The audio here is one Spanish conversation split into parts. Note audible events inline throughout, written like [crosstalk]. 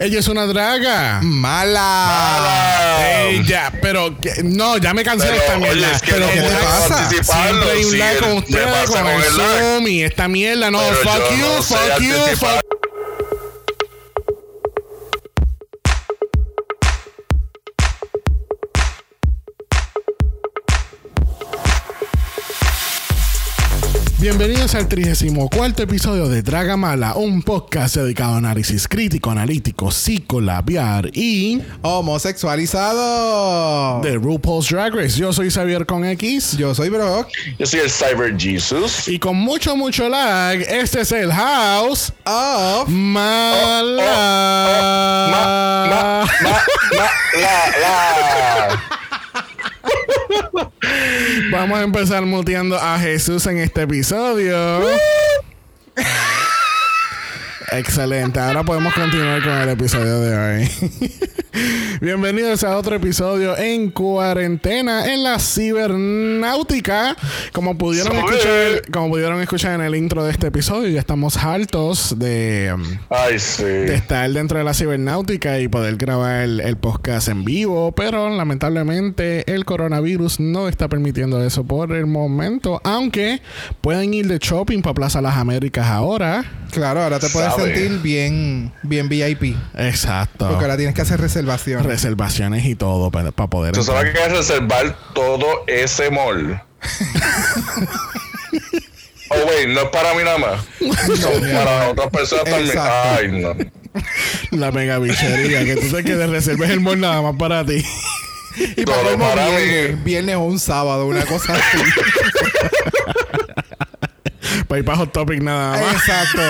Ella es una draga. Mala. Ella, pero que- no, ya me cansé de Pero, esta oye, mierda. es que pero no ¿qué te puedo pasa? anticiparlo, Siempre hay un si lag con me ustedes, pasa con con el lag. Zoom y esta mierda. No, Pero fuck yo you, no sé fuck you, fuck Bienvenidos al 34 episodio de Dragamala, un podcast dedicado a análisis crítico, analítico, psicolabiar y Homosexualizado. de RuPaul's Drag Race. Yo soy Xavier con X Yo soy Brock. Yo soy el Cyber Jesus. y con mucho, mucho lag, este es el House Of. Mala. Ma, ma, la, la. Vamos a empezar muteando a Jesús en este episodio. [laughs] Excelente, ahora podemos continuar con el episodio de hoy. [laughs] Bienvenidos a otro episodio en cuarentena en la cibernáutica. Como pudieron escuchar, como pudieron escuchar en el intro de este episodio, ya estamos hartos de, Ay, sí. de estar dentro de la cibernáutica y poder grabar el, el podcast en vivo, pero lamentablemente el coronavirus no está permitiendo eso por el momento, aunque pueden ir de shopping para Plaza Las Américas ahora. Claro, ahora te puedes. Sentir bien, bien VIP. Exacto. Porque ahora tienes que hacer reservación. Reservaciones y todo para, para poder. Tú sabes entrar. que hay que reservar todo ese mall. [laughs] oh, wait, no es para mí nada más. Son para otras personas también. Exacto. Ay, no. La mega bichería, que tú te quedes reserves el mall nada más para ti. y todo para para mí. viernes o un sábado, una cosa así. [laughs] para ir para Hot Topic nada más. Exacto.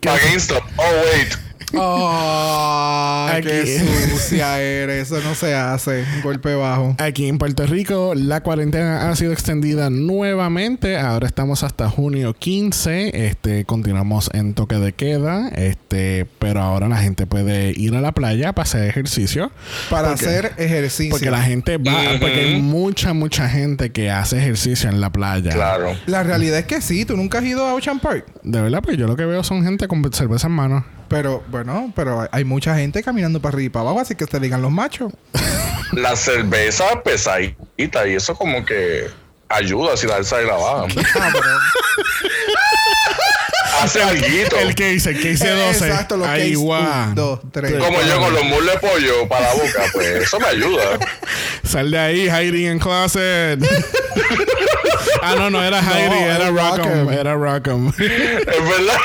Para GameStop. Oh, wait. Oh, qué Aquí. sucia eres. Eso no se hace. Un golpe bajo. Aquí en Puerto Rico la cuarentena ha sido extendida nuevamente. Ahora estamos hasta junio 15. Este, continuamos en toque de queda. Este, pero ahora la gente puede ir a la playa para hacer ejercicio. Para Porque- hacer ejercicio. Porque la gente va, porque hay mucha, mucha gente que hace ejercicio en la playa. Claro. La realidad es que sí. Tú nunca has ido a Ocean Park. De verdad, pues yo lo que veo son gente con cerveza en mano. Pero, bueno, pero hay mucha gente caminando para arriba y para abajo, así que te digan los machos. [laughs] La cerveza pesadita y eso como que ayuda si la alza y la baja. [laughs] Hace alguito. El que dice, el que dice 12. Exacto, case. va. Un, dos, tres. Como yo con los mules de pollo para la boca, pues eso me ayuda. [laughs] Sal de ahí, hiding in closet. ah, no, no era hiding, No, era es Rockham. Rockham. Era Rockham. Es verdad.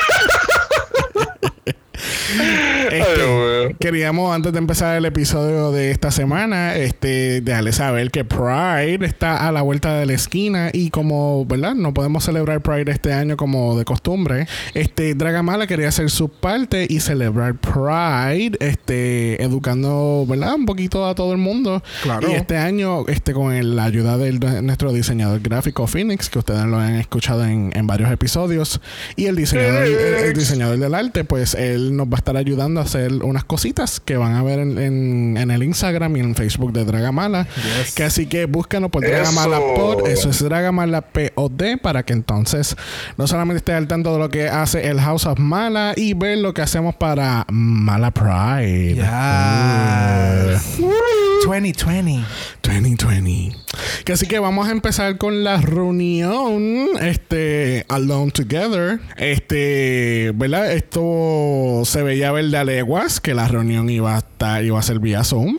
Este, queríamos, antes de empezar el episodio de esta semana, este, dejarle saber que Pride está a la vuelta de la esquina y como, ¿verdad? No podemos celebrar Pride este año como de costumbre. Este, Dragamala quería hacer su parte y celebrar Pride, este, educando, ¿verdad? Un poquito a todo el mundo. Claro. Y este año, este, con el- la ayuda de nuestro diseñador gráfico Phoenix, que ustedes lo han escuchado en, en varios episodios, y el diseñador, el, el diseñador del arte, pues él nos va a estar ayudando a hacer unas cositas que van a ver en, en- en el Instagram y en Facebook de Dragamala. Yes. Que así que búscanos por. Dragamala Pod, eso es Dragamala POD, para que entonces no solamente esté al tanto de lo que hace el House of Mala y ver lo que hacemos para Mala Pride. Yes. 2020. 2020. Que así que vamos a empezar con la reunión, este, Alone Together. Este, ¿verdad? Esto se veía ver de a leguas que la reunión iba a estar, iba a ser vía Zoom.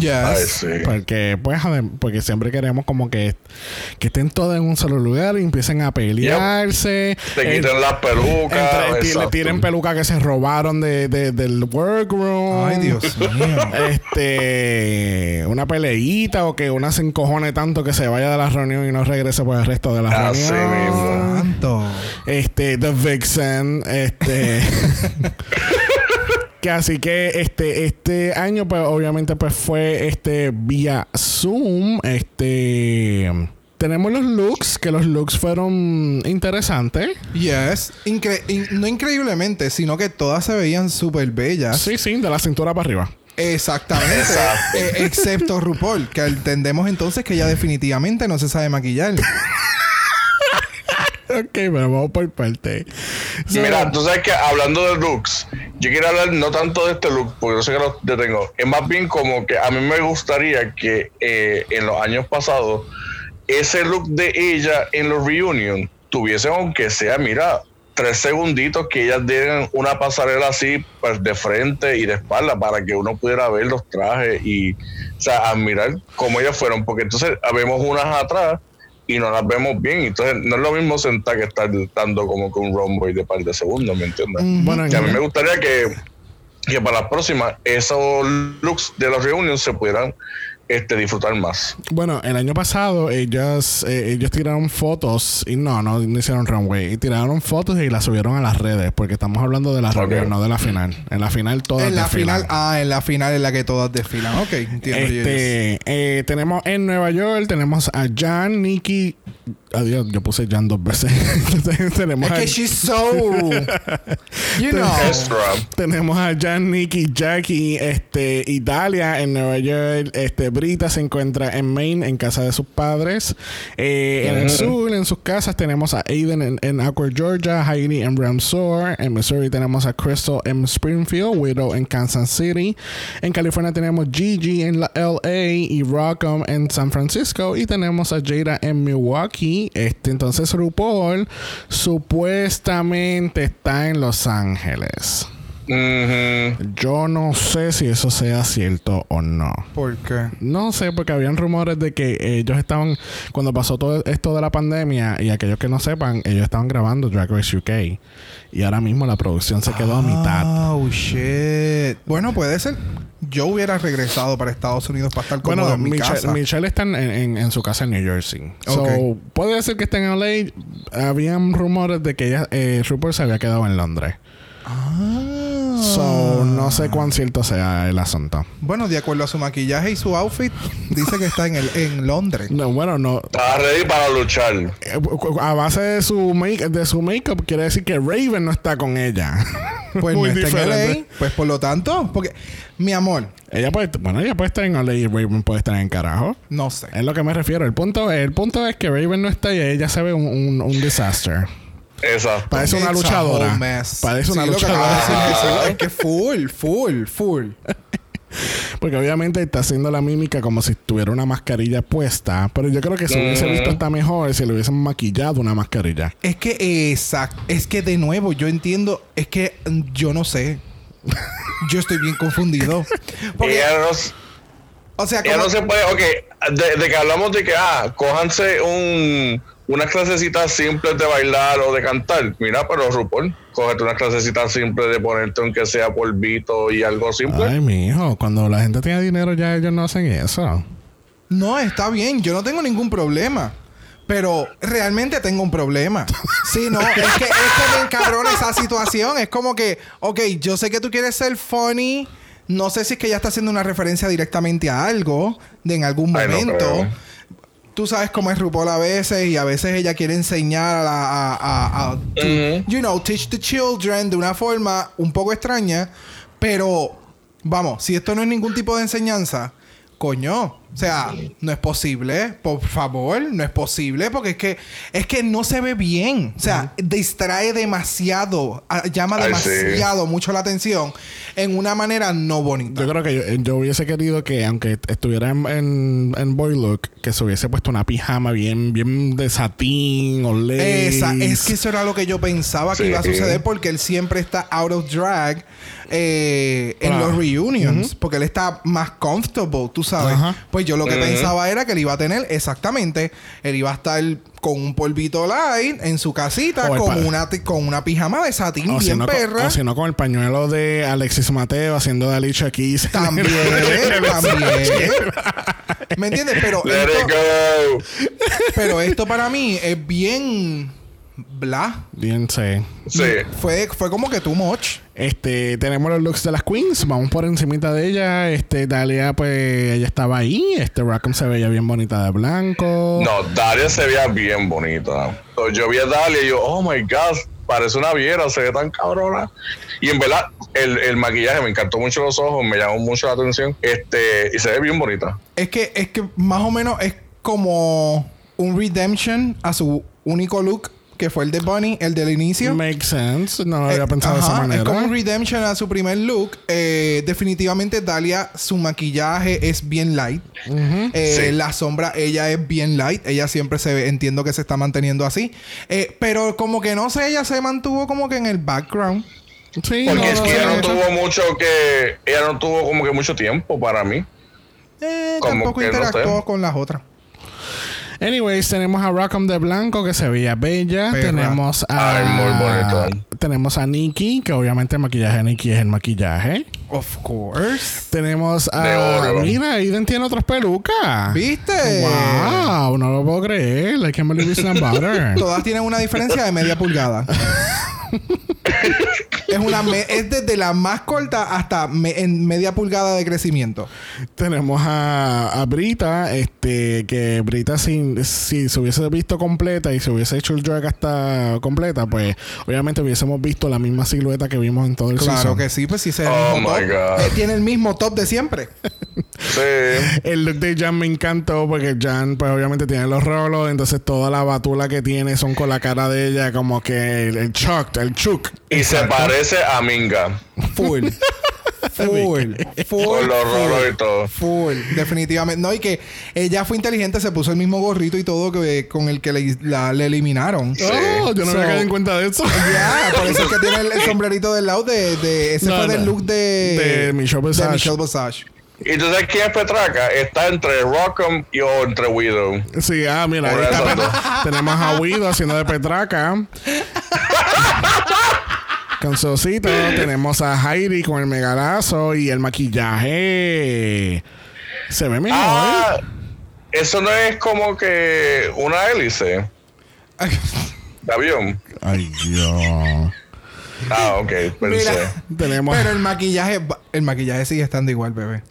Yes. Ay, sí. Porque, pues, porque siempre queremos como que, que estén todos en un solo lugar y empiecen a pelearse. Te Eh, quitan las pelucas. le tiren peluca que se robaron de, de- del workroom. Ay, Dios [laughs] mío. Este, una peleita o que una se encojone tanto que se vaya de la reunión y no regrese por el resto de la Así reunión. mismo. Santo. Este, The Vixen, este. [laughs] que así que este, este año, pues, obviamente, pues fue este vía Zoom. Este. Tenemos los looks, que los looks fueron interesantes. Yes. Incre- in- no increíblemente, sino que todas se veían súper bellas. Sí, sí, de la cintura para arriba. Exactamente. Exacto. Eh, excepto RuPaul, que entendemos entonces que ella definitivamente no se sabe maquillar. [laughs] ok, pero vamos por parte. So, Mira, tú sabes que hablando de looks, yo quiero hablar no tanto de este look, porque yo sé que lo detengo. Es más bien como que a mí me gustaría que eh, en los años pasados, ese look de ella en los reunion tuviese, aunque sea, mira, tres segunditos que ellas den una pasarela así pues, de frente y de espalda para que uno pudiera ver los trajes y, o sea, admirar cómo ellas fueron, porque entonces vemos unas atrás y no las vemos bien. Entonces, no es lo mismo sentar que estar dando como que un runway de par de segundos, ¿me entiendes? Bueno, Y a mí me gustaría que, que para las próximas esos looks de los reunions se pudieran este, disfrutar más. Bueno, el año pasado ellas, eh, ellos tiraron fotos y no, no, no hicieron runway. Y tiraron fotos y las subieron a las redes porque estamos hablando de la Ok. runway, no de la final. En la final todas En la desfilan. final, ah, en la final en la que todas desfilan. Ok, entiendo. Este, eh, tenemos en Nueva York, tenemos a Jan, Nikki. Adiós, yo puse Jan dos veces. [laughs] tenemos, Es a, que she's so. [laughs] you know. Extra. tenemos a Jan, Nikki, Jackie, este, Italia en Nueva York. Este, Brita se encuentra en Maine, en casa de sus padres. Eh, En el sur, en sus casas, tenemos a Aiden en, en Awkward, Georgia, Heidi en Ramsor. En Missouri tenemos a Crystal en Springfield, Widow en Kansas City. En California tenemos Gigi en la LA y Rockham en San Francisco. Y tenemos a Jada en Milwaukee. Este, entonces RuPaul supuestamente está en Los Ángeles. Yo no sé si eso sea cierto o no. ¿Por qué? No sé, porque habían rumores de que ellos estaban, cuando pasó todo esto de la pandemia, y aquellos que no sepan, ellos estaban grabando Drag Race UK. Y ahora mismo la producción se quedó a mitad. Oh, shit. Bueno, puede ser. Yo hubiera regresado para Estados Unidos para estar cómodo Bueno, en mi Michelle, casa. Michelle está en, en- en su casa en New Jersey. So, Ok. puede ser que esté en LA. Habían rumores de que ella, eh, RuPaul se había quedado en Londres. Ah. So, no sé cuán cierto sea el asunto. Bueno, de acuerdo a su maquillaje y su outfit, dice que está en, el, en Londres. No, bueno, no. Estaba ready para luchar. Eh, A base de su make de su makeup quiere decir que Raven no está con ella. [laughs] Pues Muy no está en diferente. LA. Pues por lo tanto, porque, mi amor, Ella puede, bueno, ella puede estar en LA y Raven puede estar en carajo. no sé. Es lo que me refiero. El punto, el punto es que Raven no está y ella se ve un, un, un disaster. Exacto. Parece una luchadora. Parece una Sí, lo que luchadora. es que full, full, full. [laughs] Porque obviamente está haciendo la mímica como si tuviera una mascarilla puesta. Pero yo creo que se hubiese visto hasta mejor si le hubiesen maquillado una mascarilla. Es que, exacto. Es que de nuevo, yo entiendo. Es que yo no sé. Yo estoy bien confundido. [laughs] Porque, Ella no, s- o sea, ella como- no se puede, ok, de, de que hablamos de que, ah, cójanse un, unas clasecitas simples de bailar o de cantar. Mira, pero RuPaul, cógete unas clasecitas simples de ponerte aunque sea polvito y algo simple. Ay, mi hijo, cuando la gente tiene dinero ya ellos no hacen eso. No, está bien, yo no tengo ningún problema. Pero realmente tengo un problema. [laughs] Sí, no, es que, es que me encabrona esa situación. Es como que, ok, yo sé que tú quieres ser funny. No sé si es que ella está haciendo una referencia directamente a algo de en algún Ay, no momento. Tú sabes cómo es RuPaul a veces y a veces ella quiere enseñar a la... A, a- a- to. You know, teach the children de una forma un poco extraña. Pero, vamos, si esto no es ningún tipo de enseñanza, coño, o sea, no es posible, por favor, no es posible, porque es que es que no se ve bien, o sea, distrae demasiado, llama Ay, sí. demasiado mucho la atención en una manera no bonita. Yo creo que yo, yo hubiese querido que, aunque estuviera en, en, en boy look, que se hubiese puesto una pijama bien, bien de satín o lace. Esa, es que eso era lo que yo pensaba que iba a suceder porque él siempre está out of drag eh, en los reunions. Porque él está más comfortable, tú sabes. Ajá. Pues yo lo que pensaba era que él iba a tener exactamente. Él iba a estar con un polvito light en su casita O con una, con una pijama de satín o bien no, con- perra. o si no con el pañuelo de Alexis Mateo haciendo de Alicia Keys. [laughs] También, [laughs] también. ¿Me entiendes? Pero Let esto, it go. pero esto para mí es bien bla. Bien, sí. Sí. Fue, fue como que too much. Este, tenemos los looks de las queens. Vamos por encimita de ella. Este, Dalia, pues, ella estaba ahí. Este, Rackham se veía bien bonita de blanco. No, Dalia se veía bien bonita. Yo vi a Dalia y yo, oh my god, parece una viera, se ve tan cabrona. Y en verdad, el, el maquillaje me encantó mucho los ojos, me llamó mucho la atención. Este, y se ve bien bonita. Es que, es que más o menos es como un redemption a su único look que fue el de Bunny, el del inicio. Makes sense. No lo había Eh, pensado de esa manera. Es como un redemption a su primer look. Eh, definitivamente Dalia, su maquillaje es bien light. Eh, Sí. La sombra, ella es bien light. Ella siempre se ve, entiendo que se está manteniendo así. Eh, pero como que no sé, ella se mantuvo como que en el background. Sí, Porque no, es no, que ella no, tuvo mucho que. Ella no tuvo como que mucho tiempo para mí. Eh, Como tampoco que no interactuó sé. con las otras. Anyways, tenemos a Rockham de Blanco que se veía bella. Perra. Tenemos a. Ay, muy bonito. Tenemos a Nikki, que obviamente el maquillaje de Nikki es el maquillaje. Of course. Tenemos a. De oro. Mira, Aiden tiene otras pelucas. ¿Viste? Wow, no lo puedo creer. I can't believe it's not butter. [laughs] Todas tienen una diferencia de media pulgada. [laughs] es una me- es desde la más corta hasta me- en media pulgada de crecimiento. Tenemos a, a Brita, este, que Brita si, si se hubiese visto completa y se hubiese hecho el drag hasta completa, pues obviamente hubiésemos visto la misma silueta que vimos en todo el Claro season. que sí, pues sí se Oh mismo my top. God. Eh, tiene el mismo top de siempre. [laughs] Sí. El look de Jan me encantó porque Jan, pues obviamente tiene los rolos, entonces toda la batula que tiene son con la cara de ella, como que el, el chuck, el chuk. Y se parece a Minga. [laughs] Full. Full. Full. Con los rolos full. y todo. Full, definitivamente. No, y que ella fue inteligente, se puso el mismo gorrito y todo que con el que le, la- le eliminaron. Oh, yo no So- me caído en cuenta de eso. Ya, por eso es que tiene el, el sombrerito del lado de, de ese No, fue del look de, De Michelle Visage. de Michelle Visage. ¿Y tú sabes quién es Petraca? Está entre Rockham y o entre Widow. Sí, ah, mira, ahí está. [laughs] tenemos a Guido haciendo de Petraca. [laughs] Con. Tenemos a Heidi con el megalazo y el maquillaje. Se ve mejor. Ah, eso no es como que una hélice [laughs] de avión. Ay, Dios. Ah, ok, pensé. Mira, Tenemos. pero el maquillaje, el maquillaje sigue estando igual, bebé.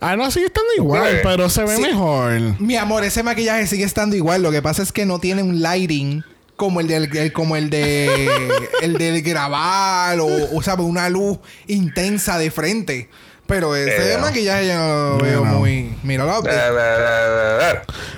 Ah, no, sigue estando igual, pero se ve Sí. mejor. Mi amor, ese maquillaje sigue estando igual. Lo que pasa es que no tiene un lighting como el del el- como el de el del grabar o, o sabe, una luz intensa de frente. Pero ese Eh, maquillaje yo no lo veo no. muy. Eh, eh.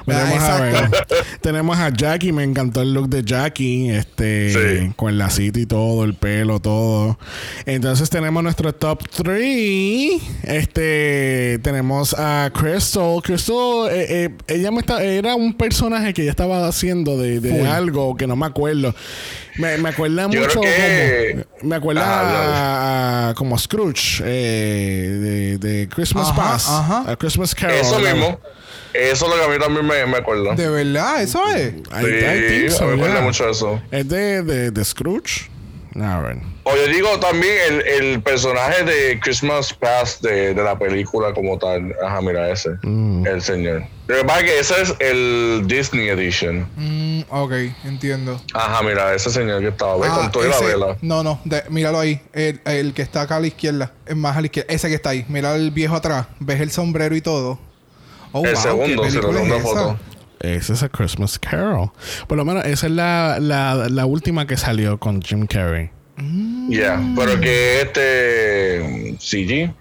Tenemos a. [laughs] Tenemos a Jackie, me encantó el look de Jackie, este, Sí. con el lacito y todo, el pelo, todo. Entonces tenemos nuestro top 3. Este, tenemos a Crystal. Crystal, eh, eh, ella me está, era un personaje que ella estaba haciendo de, de algo que no me acuerdo. Me, me acuerda Yo mucho que- como, me acuerda a- como Scrooge eh, de, de Christmas Ajá, Pass, ajá. a Christmas Carol. Eso mismo. Eso es lo que a mí también me, me acuerda. De verdad, eso es. I- I think Sí, so, me acuerda yeah. mucho eso. Es de, de, de Scrooge. Ver. O yo digo también el, el personaje de Christmas Past de, de la película como tal. Ajá, mira ese. Mm. El señor. Lo que pasa es que ese es el Disney Edition. Mm, ok, entiendo. Ajá, mira, ese señor que estaba Ah, con toda la ese- vela. No, no, de- míralo ahí. El, el que está acá a la izquierda. Es más a la izquierda. Ese que está ahí. Mira el viejo atrás. ¿Ves el sombrero y todo? Oh, el wow, segundo, ¿qué si la es foto. Ese es a Christmas Carol. Por lo menos esa es la, la, la última que salió con Jim Carrey. Ya, pero que este CG,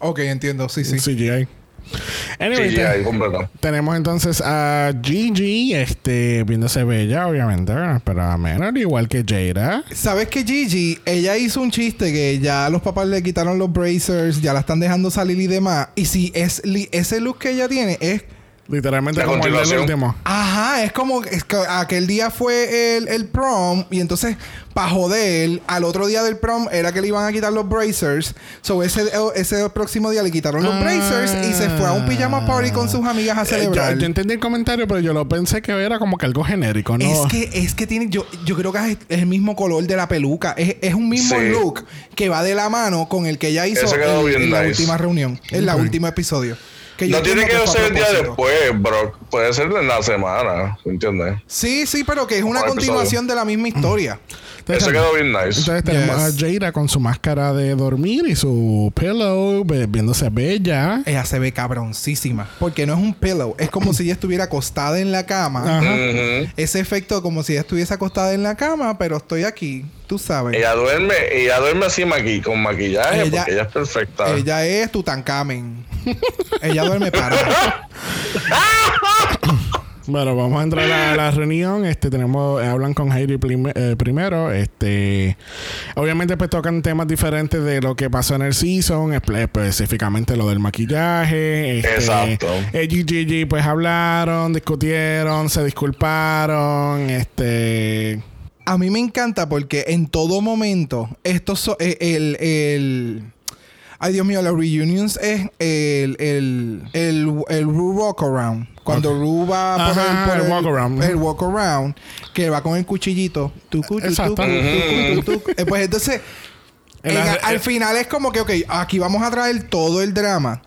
Ok, entiendo. Sí, sí. CGI. Anyway, CGI tenemos entonces a Gigi, este, viéndose bella, obviamente, pero a menor, igual que Jada. ¿Sabes que Gigi, ella hizo un chiste que ya los papás le quitaron los bracers, ya la están dejando salir y demás? Y si es ese look que ella tiene es Literalmente La como el del último. Ajá, es como es que aquel día fue el, el prom y entonces para joder, al otro día del prom era que le iban a quitar los bracers. So ese, ese próximo día le quitaron los Ah. bracers y se fue a un pijama party con sus amigas a Eh, celebrar. yo, yo entendí el comentario, pero yo lo pensé que era como que algo genérico, ¿no? Es que, es que tiene, yo, yo creo que es, el mismo color de la peluca. Es, es un mismo Sí. look que va de la mano con el que ella hizo en, la nice. última reunión, en la último episodio. Que yo No tiene que ser el día después, bro. Puede ser en la semana, ¿entiendes? Sí, sí, pero que es una continuación de la misma historia. Entonces, Eso quedó bien nice. Entonces tenemos Yes. a Jada con su máscara de dormir y su pillow, ve- viéndose bella. Ella se ve cabroncísima. Porque no es un pillow. Es como si ella estuviera acostada en la cama. Ajá. Ese efecto como si ella estuviese acostada en la cama, pero estoy aquí. Tú sabes. Ella duerme, ella duerme así maqui con maquillaje Ella- porque ella es perfecta. Ella es Tutankamen. [laughs] ella duerme parada. [laughs] Bueno, vamos a entrar a la reunión. Este, tenemos, hablan con Heidi prim- eh, primero. Este, obviamente, pues tocan temas diferentes de lo que pasó en el season, espe- específicamente lo del maquillaje. Este, Exacto. Gigi, pues hablaron, discutieron, se disculparon. Este, A mí me encanta porque en todo momento, esto so- eh, el, el- Ay, Dios mío, las reunions es el, el, el, el Ru walk around. Cuando Ru va por Ajá, el, por el walk around. el walk around, que va con el cuchillito. Tucu, tucu, Exacto. tucu, tucu, tucu. Eh, Pues entonces, En en- la- al eh, final es como que, ok, aquí vamos a traer todo el drama.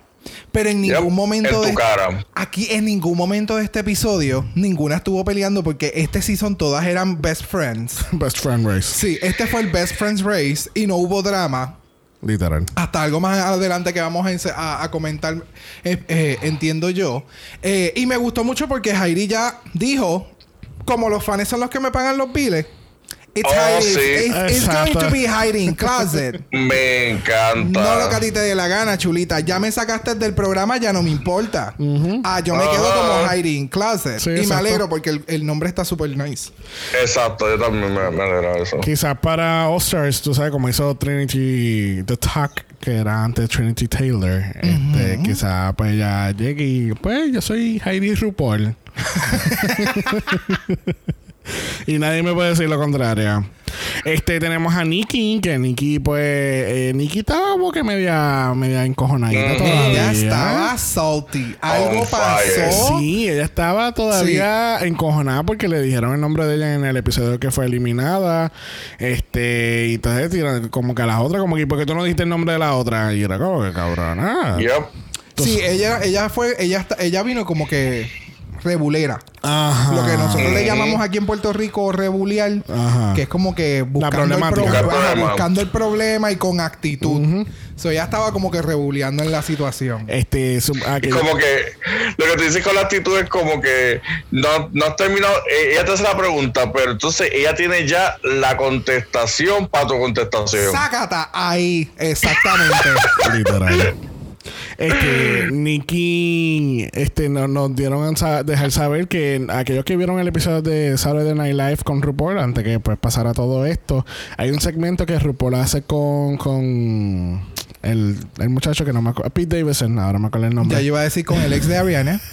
Pero en ningún Yep, momento en de cara. aquí en ningún momento de este episodio ninguna estuvo peleando porque este season todas eran best friends. best friend race. Sí, este fue el Best Friends Race y no hubo drama. Literal. Hasta algo más adelante que vamos a, comentar, eh, eh, entiendo yo. Eh, y me gustó mucho porque Jairi ya dijo, como los fans son los que me pagan los biles, it's, Oh, Heidi- sí. it's- it's going Exacto. to be hiding closet. [laughs] Me encanta. No lo que a ti te dé la gana, chulita. Ya me sacaste del programa, ya no me importa. Ah, yo me quedo como. Hiding Closet. Sí, y me alegro porque el, el nombre está súper nice. Exacto, yo también me, me alegra de eso. Quizás para All Stars, tú sabes, como hizo Trinity The Talk, que era antes Trinity Taylor, este, quizás pues ya llegue y pues yo soy Heidi RuPaul. [laughs] [laughs] y nadie me puede decir lo contrario. Este, tenemos a Nikki, que Nikki, pues, eh, Nikki estaba como que media, media encojonadita todavía. Ella estaba salty. Algo On fire. pasó. Sí, ella estaba todavía encojonada porque le dijeron el nombre de ella en el episodio que fue eliminada. Este, y entonces tiran como que a las otras, como que, ¿por qué tú no dijiste el nombre de la otra? Y era como que cabrona. Yep. Sí, ella, ella fue, ella, está- ella vino como que rebulera. Ajá. Lo que nosotros le llamamos aquí en Puerto Rico rebulear, Ajá. que es como que buscando el, pro- problema. buscando el problema y con actitud. So, ella estaba como que rebuleando en la situación. Este, su- ah, que- Como que lo que tú dices con la actitud es como que no, no has terminado. eh, ella te hace la pregunta, pero entonces ella tiene ya la contestación para tu contestación. Sácata ahí, exactamente. [laughs] Literal. Este, [clears throat] Nikki, este, no- nos dieron a sa- dejar saber que aquellos que vieron el episodio de Saturday Night Live con RuPaul, antes que pues pasara todo esto, hay un segmento que RuPaul hace con, con el, el muchacho que no me acuerdo, Pete Davidson, ahora me acuerdo el nombre. ya yo iba a decir con el ex de Ariana. [laughs]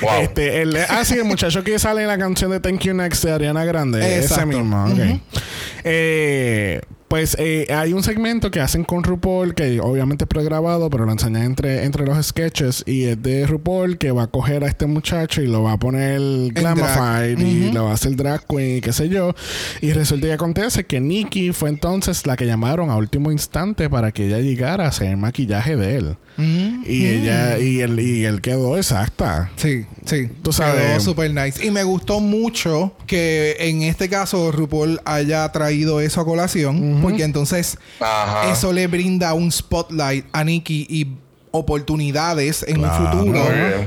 Wow. Este, el, ah, sí, el muchacho que sale en la canción de Thank You Next de Ariana Grande. Ese Exacto. mismo, ok. Eh, pues eh, hay un segmento que hacen con RuPaul que obviamente es pregrabado, pero lo enseñan entre, entre los sketches y es de RuPaul que va a coger a este muchacho y lo va a poner glamified drag. y lo va a hacer drag queen y qué sé yo. Y resulta y acontece que Nikki fue entonces la que llamaron a último instante para que ella llegara a hacer el maquillaje de él. Y ella, y él, y él quedó exacta. Sí, sí. Tú sabes. Quedó super nice. Y me gustó mucho que en este caso RuPaul haya traído eso a colación. Porque entonces Ajá. eso le brinda un spotlight a Nikki y oportunidades en Claro. un futuro.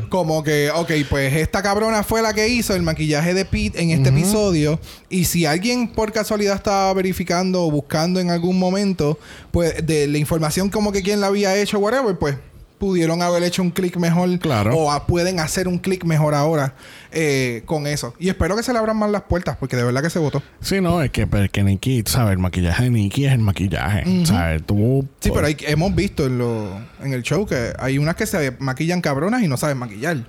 Como que, ok, pues esta cabrona fue la que hizo el maquillaje de Pete en este episodio. Y si alguien por casualidad estaba verificando o buscando en algún momento, pues de la información como que quién la había hecho, whatever, pues pudieron haber hecho un clic mejor. Claro. O a- pueden hacer un clic mejor ahora eh, con eso. Y espero que se le abran más las puertas, porque de verdad que se votó. Sí, no, es que, pero es que Nikki, ¿sabes? El maquillaje de Nikki es el maquillaje. ¿Sabes? Tú. Sí, pero hay- hemos visto en, lo, en el show que hay unas que se maquillan cabronas y no saben maquillar.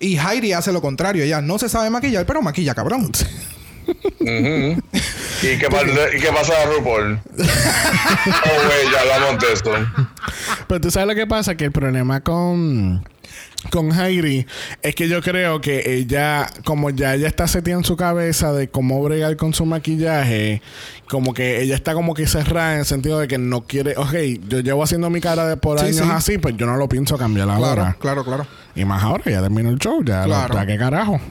Y Heidi hace lo contrario. Ella no se sabe maquillar, pero maquilla cabrón. Ujú. [laughs] ¿Y, qué pasa, ¿Y qué pasa a RuPaul? [laughs] oh, güey, ya hablamos de esto. Pero tú sabes lo que pasa, que el problema con con Heidi es que yo creo que ella, como ya ella está seteada en su cabeza de cómo bregar con su maquillaje, como que ella está como que cerrada en el sentido de que no quiere, ok, yo llevo haciendo mi cara de por Sí, años sí. así, pues yo no lo pienso cambiar ahora. Claro, claro, claro. Y más ahora, ya terminó el show, ya, lo- Claro. ya qué carajo. [laughs]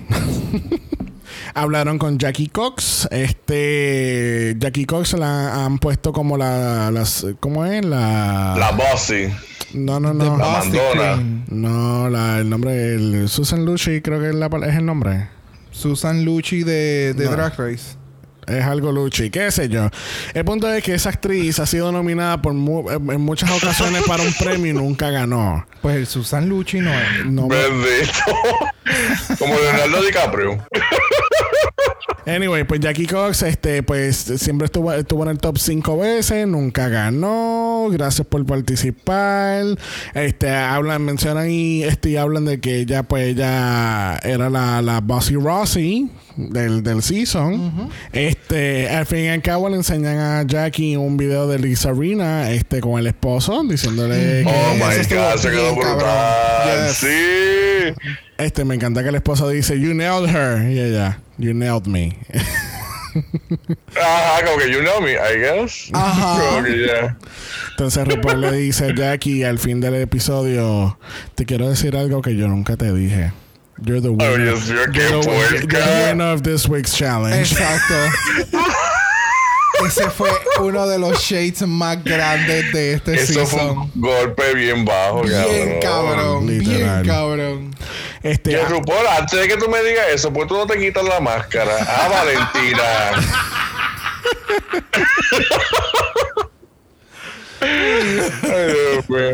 Hablaron con Jackie Cox. Este. Jackie Cox la han puesto como la. Las, ¿Cómo es? La. La Bossy. no, no, no. La mandona. No, la, el nombre. El, Susan Lucci, creo que es, la, es el nombre. Susan Lucci de, de No. Drag Race. Es algo luchi, qué sé yo. El punto es que esa actriz ha sido nominada por mu- en muchas ocasiones para un premio y nunca ganó. Pues el Susan Lucci no es. No me- Bendito. Como Leonardo DiCaprio. Anyway, pues Jackie Cox, este, pues siempre estuvo, estuvo en el top cinco veces, nunca ganó. Gracias por participar. Este, hablan, mencionan y este, y hablan de que ella, pues, ella era la, la Bossy Rossi del, del season. Este, al fin y al cabo le enseñan a Jackie un video de Lisa Rina, este, con el esposo, diciéndole que Oh my estuvo god, se quedó brutal. Yes. Sí. este, me encanta que el esposo dice, You nailed her. Y ella, You nailed me. [laughs] Ajá, como que you know me, I guess. Ajá. [laughs] Como que ya. Entonces RuPaul le dice a Jackie al fin del episodio, te quiero decir algo que yo nunca te dije. You're the winner. Mío, qué you're the- you're the winner of this week's challenge. Exacto. [laughs] Ese fue uno de los shades más grandes de este Eso fue season. un golpe bien bajo, Bien cabrón, Literal. bien cabrón. Este, Que ah, RuPaul, antes de que tú me digas eso, pues tú no te quitas la máscara. Ah, Valentina. [laughs]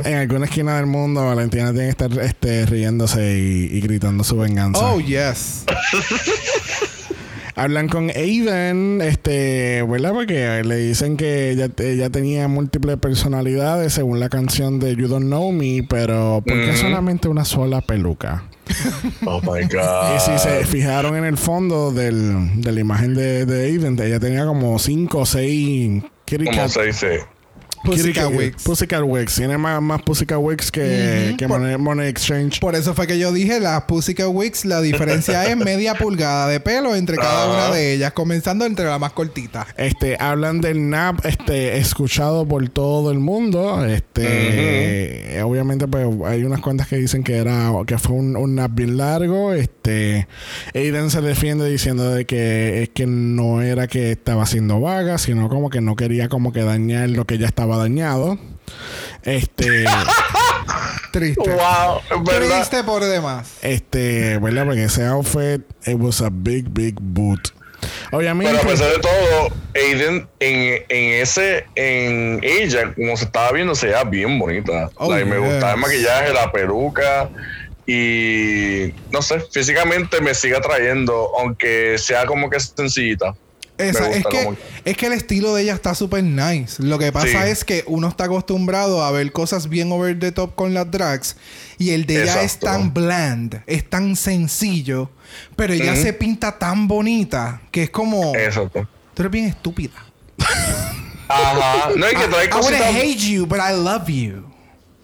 En alguna esquina del mundo, Valentina tiene que estar este, riéndose y, y gritando su venganza. Oh, yes. [laughs] Hablan con Aiden, este, ¿verdad? Porque le dicen que ella, ella tenía múltiples personalidades según la canción de You Don't Know Me, pero ¿por qué Ujú. solamente una sola peluca? Oh my Y god. si se fijaron en el fondo del, de la imagen de, de Aiden, ella tenía como 5 o 6 kitty Como cat, se dice. Pussycat kitty- Wigs. Pussycat Wigs. Tiene más, más Pussycat Wigs que, que Por- Money, Money Exchange. Por eso fue que yo dije las Pussycat Wigs, la diferencia es media pulgada de pelo entre cada Ajá. una de ellas, comenzando entre la más cortita. Este, hablan del nap, este, escuchado por todo el mundo. Este, eh, obviamente, pues, hay unas cuentas que dicen que era, que fue un, un nap bien largo. Este, Aiden se defiende diciendo de que es que no era que estaba haciendo vaga, sino como que no quería como que dañar lo que ya estaba dañado. Este, [laughs] Triste. Wow, verdad. Triste por demás. este, ¿verdad? Porque ese outfit, it was a big, big boot. Obviamente. Pero a pesar de todo, Aiden en, en ese, en ella, como se estaba viendo, se veía bien bonita. Oh, Like, Me yes. gustaba el maquillaje, la peluca. Y no sé, físicamente me sigue atrayendo, aunque sea como que sencillita. Esa- es, que, como- es que el estilo de ella está súper nice. Lo que pasa Sí. es que uno está acostumbrado a ver cosas bien over the top con las drags. Y el de ella es tan bland, es tan sencillo. Pero ella se pinta tan bonita que es como. Exacto. Tú eres bien estúpida. Ajá. No hay que I, cositas. hate you, but I love you.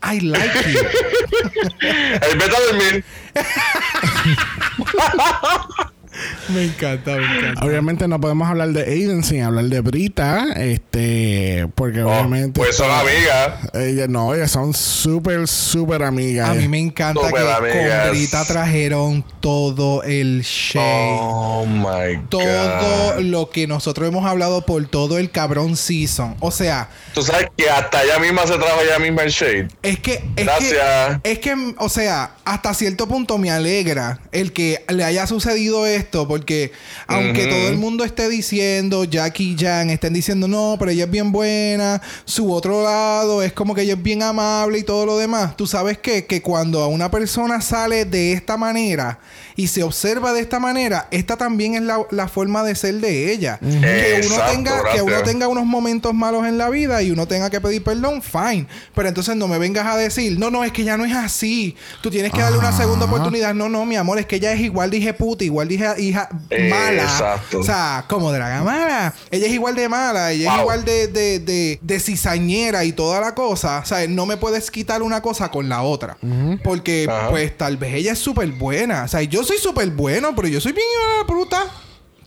I like you. [laughs] El vete a dormir. [laughs] [laughs] me encanta, me encanta. Obviamente no podemos hablar de Aiden sin hablar de Brita, este, porque Oh, obviamente pues son amigas. Ellas no, ellas son súper, súper amigas. A mí me encanta que amigas. con Brita trajeron todo el shade. Oh my todo God. lo que nosotros hemos hablado por todo el cabrón season. O sea, Tú sabes que hasta ella misma se trajo ella misma el shade. es que es Gracias. que es que o sea, hasta cierto punto me alegra el que le haya sucedido esto porque aunque todo el mundo esté diciendo Jackie y Jan estén diciendo no, pero ella es bien buena, su otro lado es como que ella es bien amable y todo lo demás. Tú sabes que que cuando a una persona sale de esta manera y se observa de esta manera, esta también es la, la forma de ser de ella. Que uno Exacto, tenga que uno tenga unos momentos malos en la vida y uno tenga que pedir perdón, fine. Pero entonces no me vengas a decir, no, no, es que ya no es así. Tú tienes que darle una Ajá. segunda oportunidad. No, no, mi amor, es que ella es igual dije puta, igual dije hija Eh, mala. exacto. O sea, como draga mala. Ella es igual de mala, ella es igual de, de, de, de cizañera y toda la cosa. O sea, no me puedes quitar una cosa con la otra. Porque, Ajá. pues, tal vez ella es súper buena. O sea, yo soy súper bueno, pero yo soy bien hijo de la puta.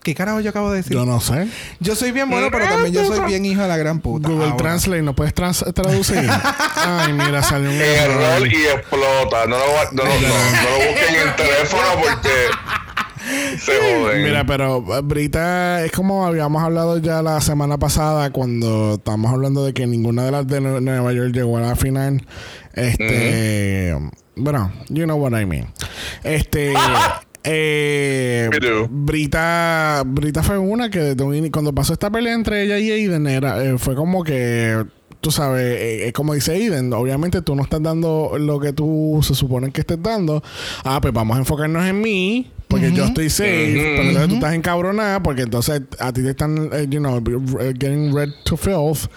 ¿Qué carajo yo acabo de decir? Yo no sé. Yo soy bien bueno, pero también yo soy bien hijo de la gran puta. Google Ahora. Translate, ¿no puedes trans- traducir? [laughs] Ay, mira, salió un error y explota. No lo, no, lo- no, no lo busquen en el [laughs] teléfono porque se joden. Mira, pero eh, Brita es como habíamos hablado ya la semana pasada cuando estábamos hablando de que ninguna de las de Nue- Nueva York llegó a la final. Este, bueno, you know what I mean. Este, [laughs] Eh, We do. Brita, Brita fue una que desde un ini- cuando pasó esta pelea entre ella y Aiden era, eh, fue como que tú sabes, eh, eh, como dice Aiden, obviamente tú no estás dando lo que tú se supone que estés dando. Ah, pues vamos a enfocarnos en mí. Porque yo estoy safe, pero entonces tú estás encabronada porque entonces a ti te están, eh, you know, eh, getting red to filth.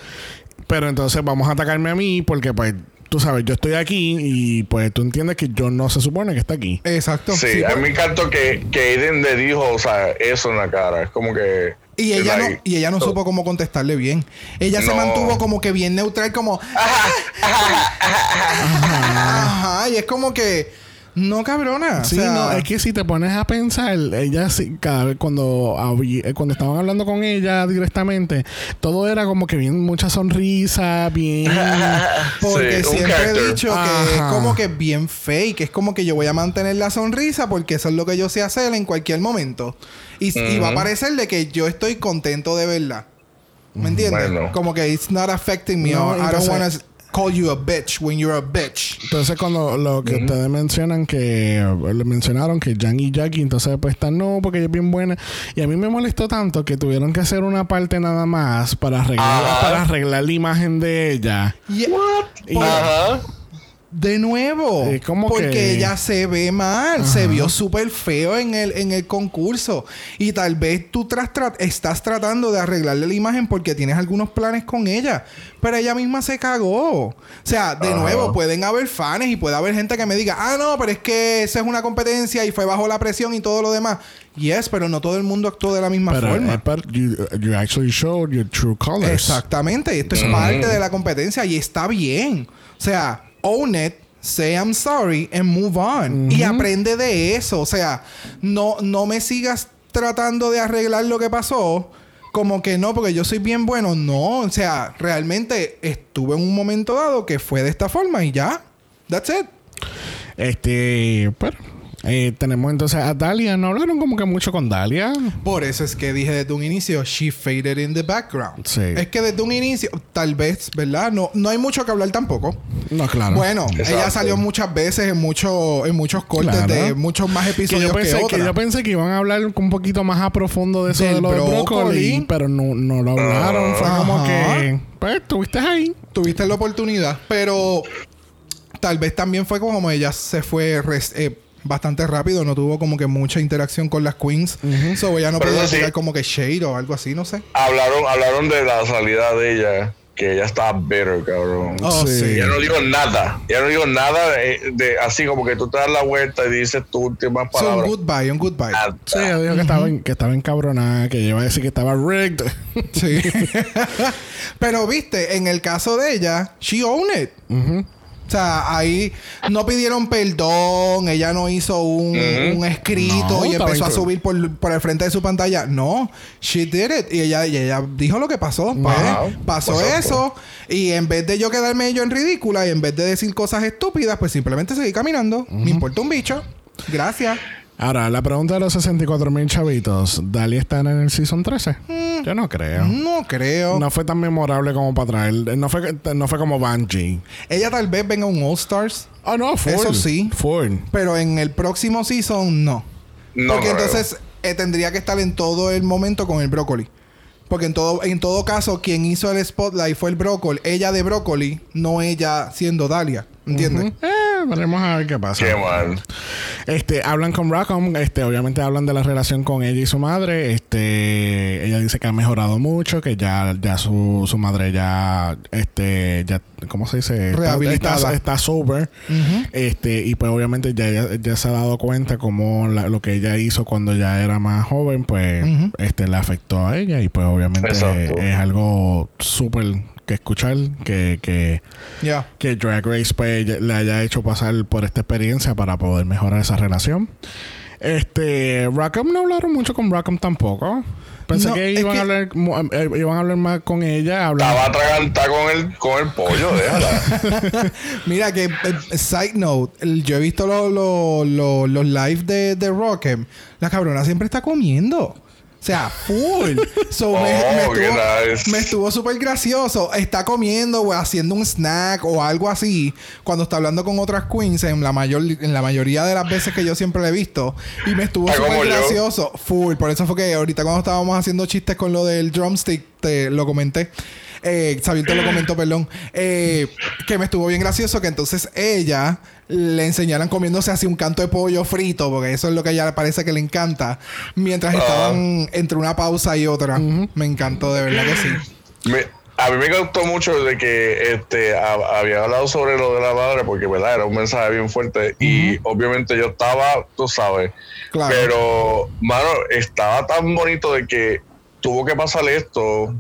Pero entonces vamos a atacarme a mí porque pues tú sabes, yo estoy aquí y pues tú entiendes que yo no se supone que está aquí. Exacto. Sí, Sí, a pues- mí me encantó que, que Aiden le dijo, o sea, eso en la cara. Es como que. Y ella, no, y ella no so- supo cómo contestarle bien. Ella se mantuvo como que bien neutral, como. Ajá. [laughs] Y es como que. No, cabrona. Sí, o sea, no, es que si te pones a pensar, ella sí, cada vez cuando, eh, cuando estaban hablando con ella directamente, todo era como que bien, mucha sonrisa, bien. [laughs] Porque Sí, siempre he dicho que es como que bien fake. Es como que yo voy a mantener la sonrisa porque eso es lo que yo sé hacer en cualquier momento. Y, y va a Ujú. parecerle que yo estoy contento de verdad. ¿Me entiendes? Bueno. Como que it's not affecting me. No, I don't entonces- want to call you a bitch when you're a bitch. Entonces cuando lo que ustedes mencionan que eh, le mencionaron que Jan y Jackie entonces pues están no porque ella es bien buena y a mí me molestó tanto que tuvieron que hacer una parte nada más para arreglar para arreglar la imagen de ella. Y- Y- Ajá. De nuevo. Porque que- ella se ve mal. Se vio súper feo en el, en el concurso. Y tal vez tú tras, tra- estás tratando de arreglarle la imagen porque tienes algunos planes con ella. Pero ella misma se cagó. O sea, de Ajá. nuevo, pueden haber fans y puede haber gente que me diga, ah, no, pero es que esa es una competencia y fue bajo la presión y todo lo demás. Yes, pero no todo el mundo actuó de la misma Pero, forma. eh, you actually showed your true colors. Exactamente. Esto es parte de la competencia y está bien. O sea, own it, say I'm sorry and move on. Y aprende de eso. O sea, no, no me sigas tratando de arreglar lo que pasó. Como que no, porque yo soy bien bueno. No, o sea, realmente estuve en un momento dado que fue de esta forma y ya. That's it. Este, pero eh, tenemos entonces a Dalia. No hablaron como que mucho con Dalia. Por eso es que dije desde un inicio, she faded in the background. Sí. Es que desde un inicio, tal vez, ¿verdad? No, no hay mucho que hablar tampoco. No, claro. Bueno, ella salió muchas veces en, mucho, en muchos cortes Claro. de muchos más que episodios yo, que, pensé, que otra. yo pensé que iban a hablar un poquito más a profundo de eso Del de lo de brócoli, pero no, no lo hablaron. Fue como Ajá. que, pues, estuviste ahí. Tuviste la oportunidad, pero tal vez también fue como ella se fue res- eh, bastante rápido, no tuvo como que mucha interacción con las queens. So ella no Pero podía eso sí. como que shade o algo así, no sé. Hablaron, hablaron de la salida de ella, que ella estaba bitter, cabrón. Oh, Sí. sí. Ella no dijo nada. Ella no dijo nada de, de- así como que tú te das la vuelta y dices tus últimas So, un palabras. goodbye, un goodbye. Nada. Sí, ella dijo que, estaba, en- que estaba encabronada, que iba a decir que estaba rigged. Sí. [laughs] Pero viste, en el caso de ella, she owned it. O sea, ahí no pidieron perdón, ella no hizo un, escrito No, y empezó a subir por, por el frente de su pantalla. No, she did it. Y ella, y ella dijo lo que pasó. Pues, pasó Exacto. eso. Y en vez de yo quedarme yo en ridícula y en vez de decir cosas estúpidas, pues simplemente seguí caminando. Me importa un bicho. Gracias. Ahora, la pregunta de los 64 mil chavitos. ¿Dalia está en el Season 13? Yo no creo. No creo. No fue tan memorable como para traer. No fue, no fue como Bungie. Ella tal vez venga a un All Stars. Oh, no, full. Eso sí. Full. Pero en el próximo season, no. No Porque entonces eh, tendría que estar en todo el momento con el brócoli. Porque en todo, en todo caso, quien hizo el spotlight fue el brócoli. Ella de brócoli, no ella siendo Dalia. ¿Entiendes? Eh, veremos a ver qué pasa. Qué mal. Este, hablan con Rackham, este, obviamente hablan de la relación con ella y su madre. Este, ella dice que ha mejorado mucho, que ya, ya su, su madre ya, este, ya, ¿cómo se dice? Está- Rehabilitada. Está, está sober. Este, y pues obviamente ya, ya, ya se ha dado cuenta como la- lo que ella hizo cuando ya era más joven, pues, este, le afectó a ella y pues obviamente Exacto. es algo súper que escuchar que, que, que Drag Race pues, le haya hecho pasar por esta experiencia para poder mejorar esa relación. Este, Rackham no hablaron mucho con Rackham tampoco. Pensé No, que iban, que- A hablar, mu- eh, iban a hablar más con ella. hablar- Estaba atragantada con el, con el pollo, déjala. [laughs] Mira que, eh, side note, el- yo he visto lo- lo- lo- los live de, de Rockham. La cabrona siempre está comiendo. O sea, full. So, Oh, me estuvo, nice. me estuvo súper gracioso. Está comiendo o haciendo un snack o algo así. Cuando está hablando con otras queens, en la, mayor, en la mayoría de las veces que yo siempre le he visto. Y me estuvo súper gracioso. Full. Por eso fue que ahorita cuando estábamos haciendo chistes con lo del drumstick, te lo comenté. Eh, Xavier te lo comentó, perdón. Eh, que me estuvo bien gracioso que entonces ella le enseñaran comiéndose así un canto de pollo frito, porque eso es lo que a ella le parece que le encanta, mientras estaban entre una pausa y otra. Me encantó, de verdad que sí. Me- a mí me gustó mucho de que este ha- había hablado sobre lo de la madre porque verdad era un mensaje bien fuerte y obviamente yo estaba tú sabes Claro. pero mano estaba tan bonito de que tuvo que pasar esto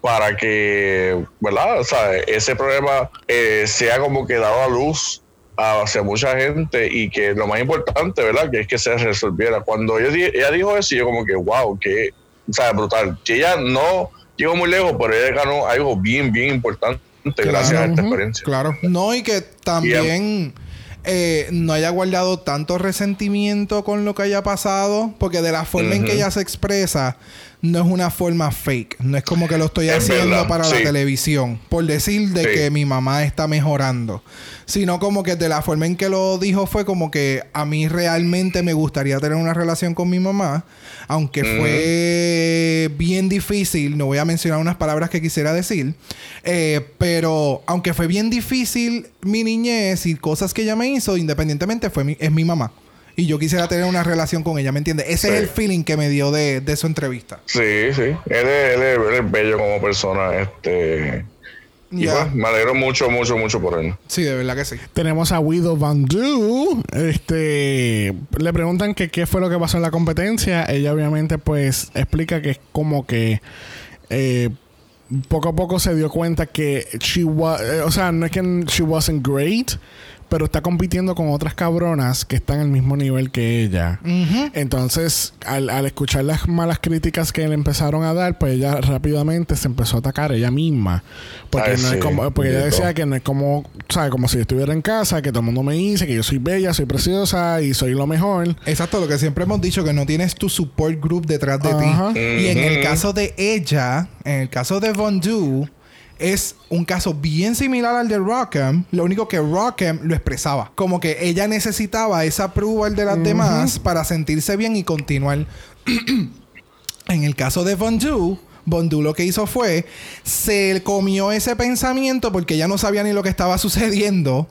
para que verdad o sea ese problema eh, sea como que dado a luz hacia mucha gente y que lo más importante verdad que es que se resolviera. Cuando ella, ella dijo eso yo como que wow que o sea brutal que ella no llegó muy lejos pero ella ganó algo bien bien importante gracias a esta experiencia. Claro. No, y que también eh, no haya guardado tanto resentimiento con lo que haya pasado, porque de la forma en que ella se expresa, no es una forma fake. No es como que lo estoy Es haciendo verdad, para la televisión, por decir de Sí. que mi mamá está mejorando. Sino como que de la forma en que lo dijo fue como que a mí realmente me gustaría tener una relación con mi mamá, aunque fue bien difícil, no voy a mencionar unas palabras que quisiera decir, eh, pero aunque fue bien difícil mi niñez y cosas que ella me hizo, independientemente fue mi- es mi mamá. Y yo quisiera tener una relación con ella, ¿me entiendes? Ese Sí. es el feeling que me dio de, de su entrevista. sí sí él es, él es- él es bello como persona este y Ya. pues, me alegro mucho mucho mucho por él Sí, de verdad que sí. Tenemos a Widow Van Du. Este, le preguntan que qué fue lo que pasó en la competencia. Ella obviamente pues explica que es como que eh, poco a poco se dio cuenta que she wa- eh, o sea, no es que she wasn't great, pero está compitiendo con otras cabronas que están al mismo nivel que ella. Entonces, al, al escuchar las malas críticas que le empezaron a dar, pues ella rápidamente se empezó a atacar ella misma. Porque, Ay, no es como, porque ella decía que no es como, ¿sabes? Como si yo estuviera en casa, que todo el mundo me dice que yo soy bella, soy preciosa y soy lo mejor. Exacto, lo que siempre hemos dicho, que no tienes tu support group detrás de ti. Y en el caso de ella, en el caso de Von Du, es un caso bien similar al de Rockham. Lo único que Rockham lo expresaba. Como que ella necesitaba esa approval de las demás para sentirse bien y continuar. [clears throat] en el caso de Von Du, Von Du lo que hizo fue se comió ese pensamiento porque ella no sabía ni lo que estaba [laughs] sucediendo.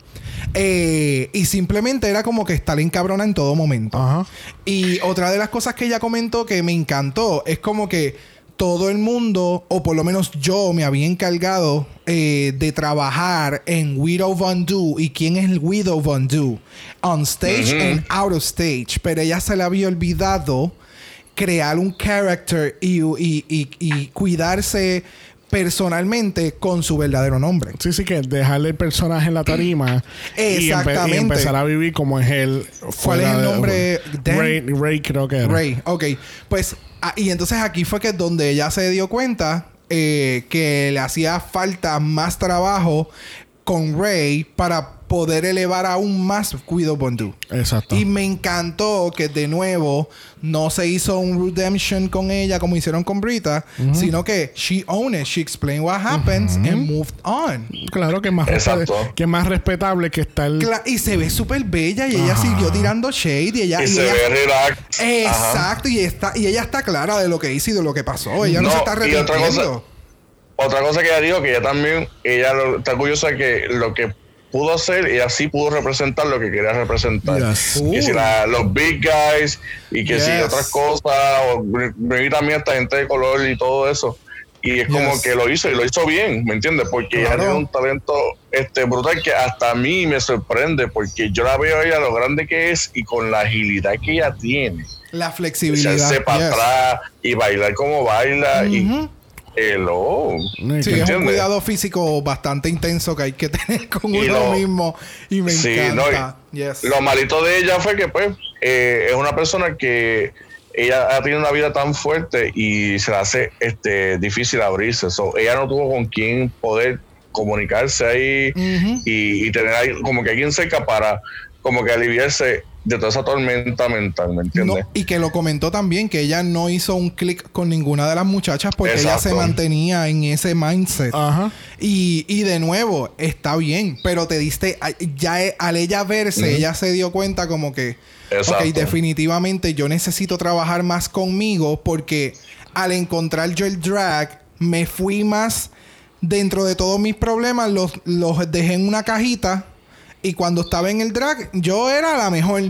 eh, y simplemente era como que estar en cabrona en todo momento. Ajá. Y otra de las cosas que ella comentó que me encantó es como que todo el mundo, o por lo menos yo, me había encargado eh, de trabajar en Widow Von Du. ¿Y quién es el Widow Von Du? On stage Ujú. and out of stage. Pero ella se le había olvidado crear un character y, y- y- y cuidarse personalmente con su verdadero nombre. Sí, sí, que dejarle el personaje en la tarima y, empe- y empezar a vivir como es él. ¿Cuál es el de- nombre? Dan- Ray, Ray creo que era. Ray, ok. Pues, ah, y entonces aquí fue que donde ella se dio cuenta eh, que le hacía falta más trabajo con Ray para poder elevar aún más Guido Bondu. Exacto. Y me encantó que de nuevo no se hizo un redemption con ella como hicieron con Brita, sino que she owned it, she explained what happens and moved on. Claro que es más, Exacto. que más respetable que estar. Cla- y se ve súper bella y ella Ajá. siguió tirando shade y ella... y y se ella- ve relax Ajá. Exacto, y está y ella está clara de lo que hizo y de lo que pasó. Ella no, No, se está y otra arrepintiendo. cosa- Otra cosa que ella dijo, que ella también, ella lo- está curiosa que lo que pudo hacer, ella sí pudo representar lo que quería representar. Yes. Que si la- los big guys y que si otras cosas, o y también esta gente de color y todo eso. Y es como que lo hizo y lo hizo bien, ¿me entiendes? Porque ella tiene un talento este brutal que hasta a mí me sorprende porque yo la veo a ella lo grande que es y con la agilidad que ella tiene. La flexibilidad. Echarse para atrás y bailar como baila y. hello. Sí, es un cuidado físico bastante intenso que hay que [laughs] tener con Y uno lo- mismo. Y me Sí, encanta. no, Yes. Lo malito de ella fue que, pues, eh, es una persona que ella ha tenido una vida tan fuerte y se le hace este, difícil abrirse. So, ella no tuvo con quién poder comunicarse ahí y tener ahí como que alguien cerca para como que aliviarse de toda esa tormenta mental, ¿me entiendes? No, y que lo comentó también que ella no hizo un clic con ninguna de las muchachas porque ella se mantenía en ese mindset. Ajá. Y, y de nuevo, está bien, pero te diste, ya e- al ella verse, ella se dio cuenta como que, Exacto. ok, definitivamente yo necesito trabajar más conmigo porque al encontrar yo el drag, me fui más dentro de todos mis problemas, los, los dejé en una cajita y cuando estaba en el drag, yo era la mejor.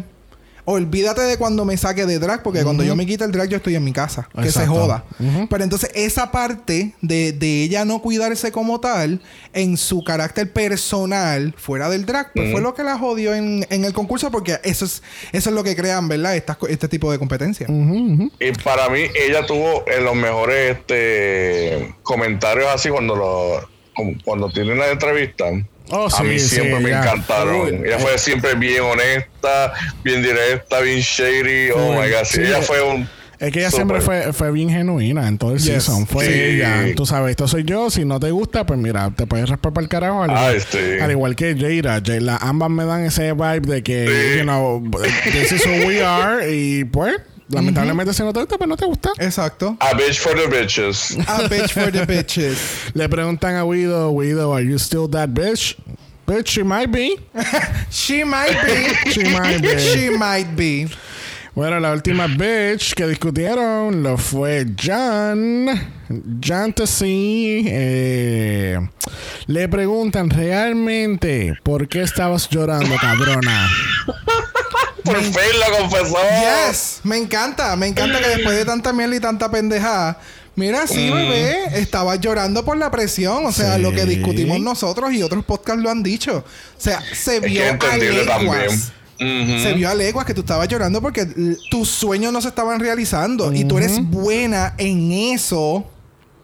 Olvídate de cuando me saque de drag, porque cuando yo me quite el drag, yo estoy en mi casa. Que se joda. Pero entonces, esa parte de, de ella no cuidarse como tal, en su carácter personal, fuera del drag, pues fue lo que la jodió en, en el concurso, porque eso es, eso es lo que crean, ¿verdad? Este tipo de competencia. Y para mí, ella tuvo en los mejores este, comentarios así cuando lo cuando tiene una entrevista. Oh, a sí, mí sí, siempre me ella- encantaron. Uy. ella fue siempre bien honesta, bien directa, bien shady. Oh my god, sí, sí, ella eh, fue un. Es que ella Súper. siempre fue, fue bien genuina en todo el Yes. season. Fue Sí. ella. Tú sabes, esto soy yo. Si no te gusta, pues mira, te puedes raspar para el carajo. Al, Ay, sí. al igual que Jada. Jada. Ambas me dan ese vibe de que, Sí. you know, this is who we are. Y pues, lamentablemente, si no te gusta, pues no te gusta. Exacto. A bitch for the bitches. A bitch for the bitches. Le preguntan a Widow, Widow, are you still that bitch? Bitch, she might be. [laughs] She might be. She might be. She might be. Bueno, la última bitch que discutieron lo fue John. John Tessie. Eh, le preguntan realmente por qué estabas llorando, cabrona. [laughs] Por fin lo confesó. Yes, me encanta, me encanta que después de tanta miel y tanta pendejada, mira, sí, bebé, estaba llorando por la presión, o sea, Sí. lo que discutimos nosotros y otros podcasts lo han dicho. O sea, se Es vio que a leguas. Se vio a leguas que tú estabas llorando porque tus sueños no se estaban realizando y tú eres buena en eso.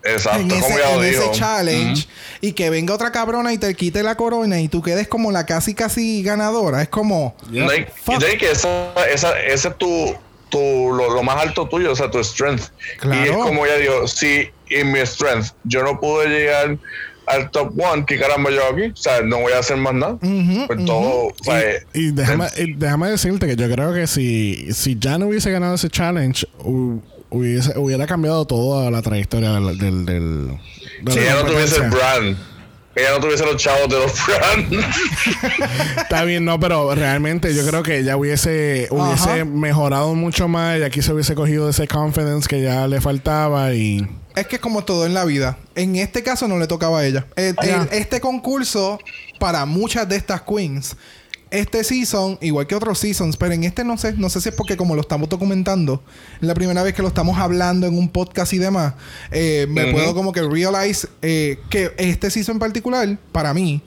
Exacto, en ese, como ya lo en ese challenge y que venga otra cabrona y te quite la corona y tú quedes como la casi casi ganadora es como No y no hay que esa, esa, ese es tu, tu lo, lo más alto tuyo, o sea, tu strength. Claro. Y es como ella dijo, si en mi strength yo no pude llegar al top one, ¿qué caramba yo aquí? O sea, no voy a hacer más nada. pues todo, o sea, eh, Y déjame, y déjame decirte que yo creo que si, si Jan hubiese ganado ese challenge, hubiese, hubiera cambiado toda la trayectoria del. del, del de si la ella no tuviese el brand, ella no tuviese los chavos de los brand. [laughs] Está bien, no, pero realmente yo creo que ella hubiese, hubiese Ajá. mejorado mucho más y aquí se hubiese cogido ese confidence que ya le faltaba y. Es que es como todo en la vida. En este caso no le tocaba a ella. El- el- este concurso, para muchas de estas queens, este season, igual que otros seasons, pero en este no sé, no sé si es porque como lo estamos documentando, es la primera vez que lo estamos hablando en un podcast y demás, eh, me puedo como que realize eh, que este season en particular, para mí,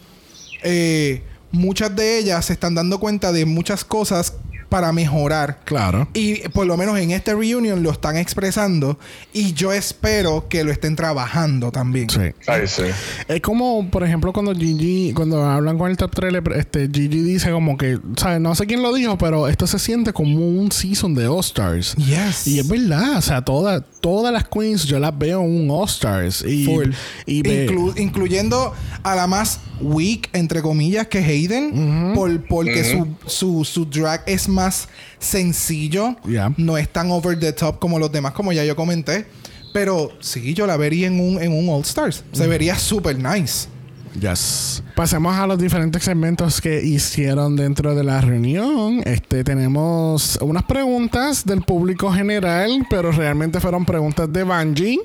eh, muchas de ellas se están dando cuenta de muchas cosas para mejorar. Claro. Y por lo menos en este reunion lo están expresando y yo espero que lo estén trabajando también. Sí. Ay, sí. Es como, por ejemplo, cuando Gigi, cuando hablan con el top 3, este, Gigi dice como que, ¿sabes? No sé quién lo dijo, pero esto se siente como un season de All-Stars. Yes. Y es verdad, o sea, toda, todas las queens yo las veo en un All-Stars. Y, Full. y Inclu- incluyendo a la más weak, entre comillas, que Hayden, por, porque su, su, su drag es más sencillo, Yeah. no es tan over the top como los demás, como ya yo comenté. Pero sí, yo la vería en un, en un All Stars. Se vería super nice. Yes. Pasemos a los diferentes segmentos que hicieron dentro de la reunión. Este tenemos unas preguntas del público general, pero realmente fueron preguntas de Bungie.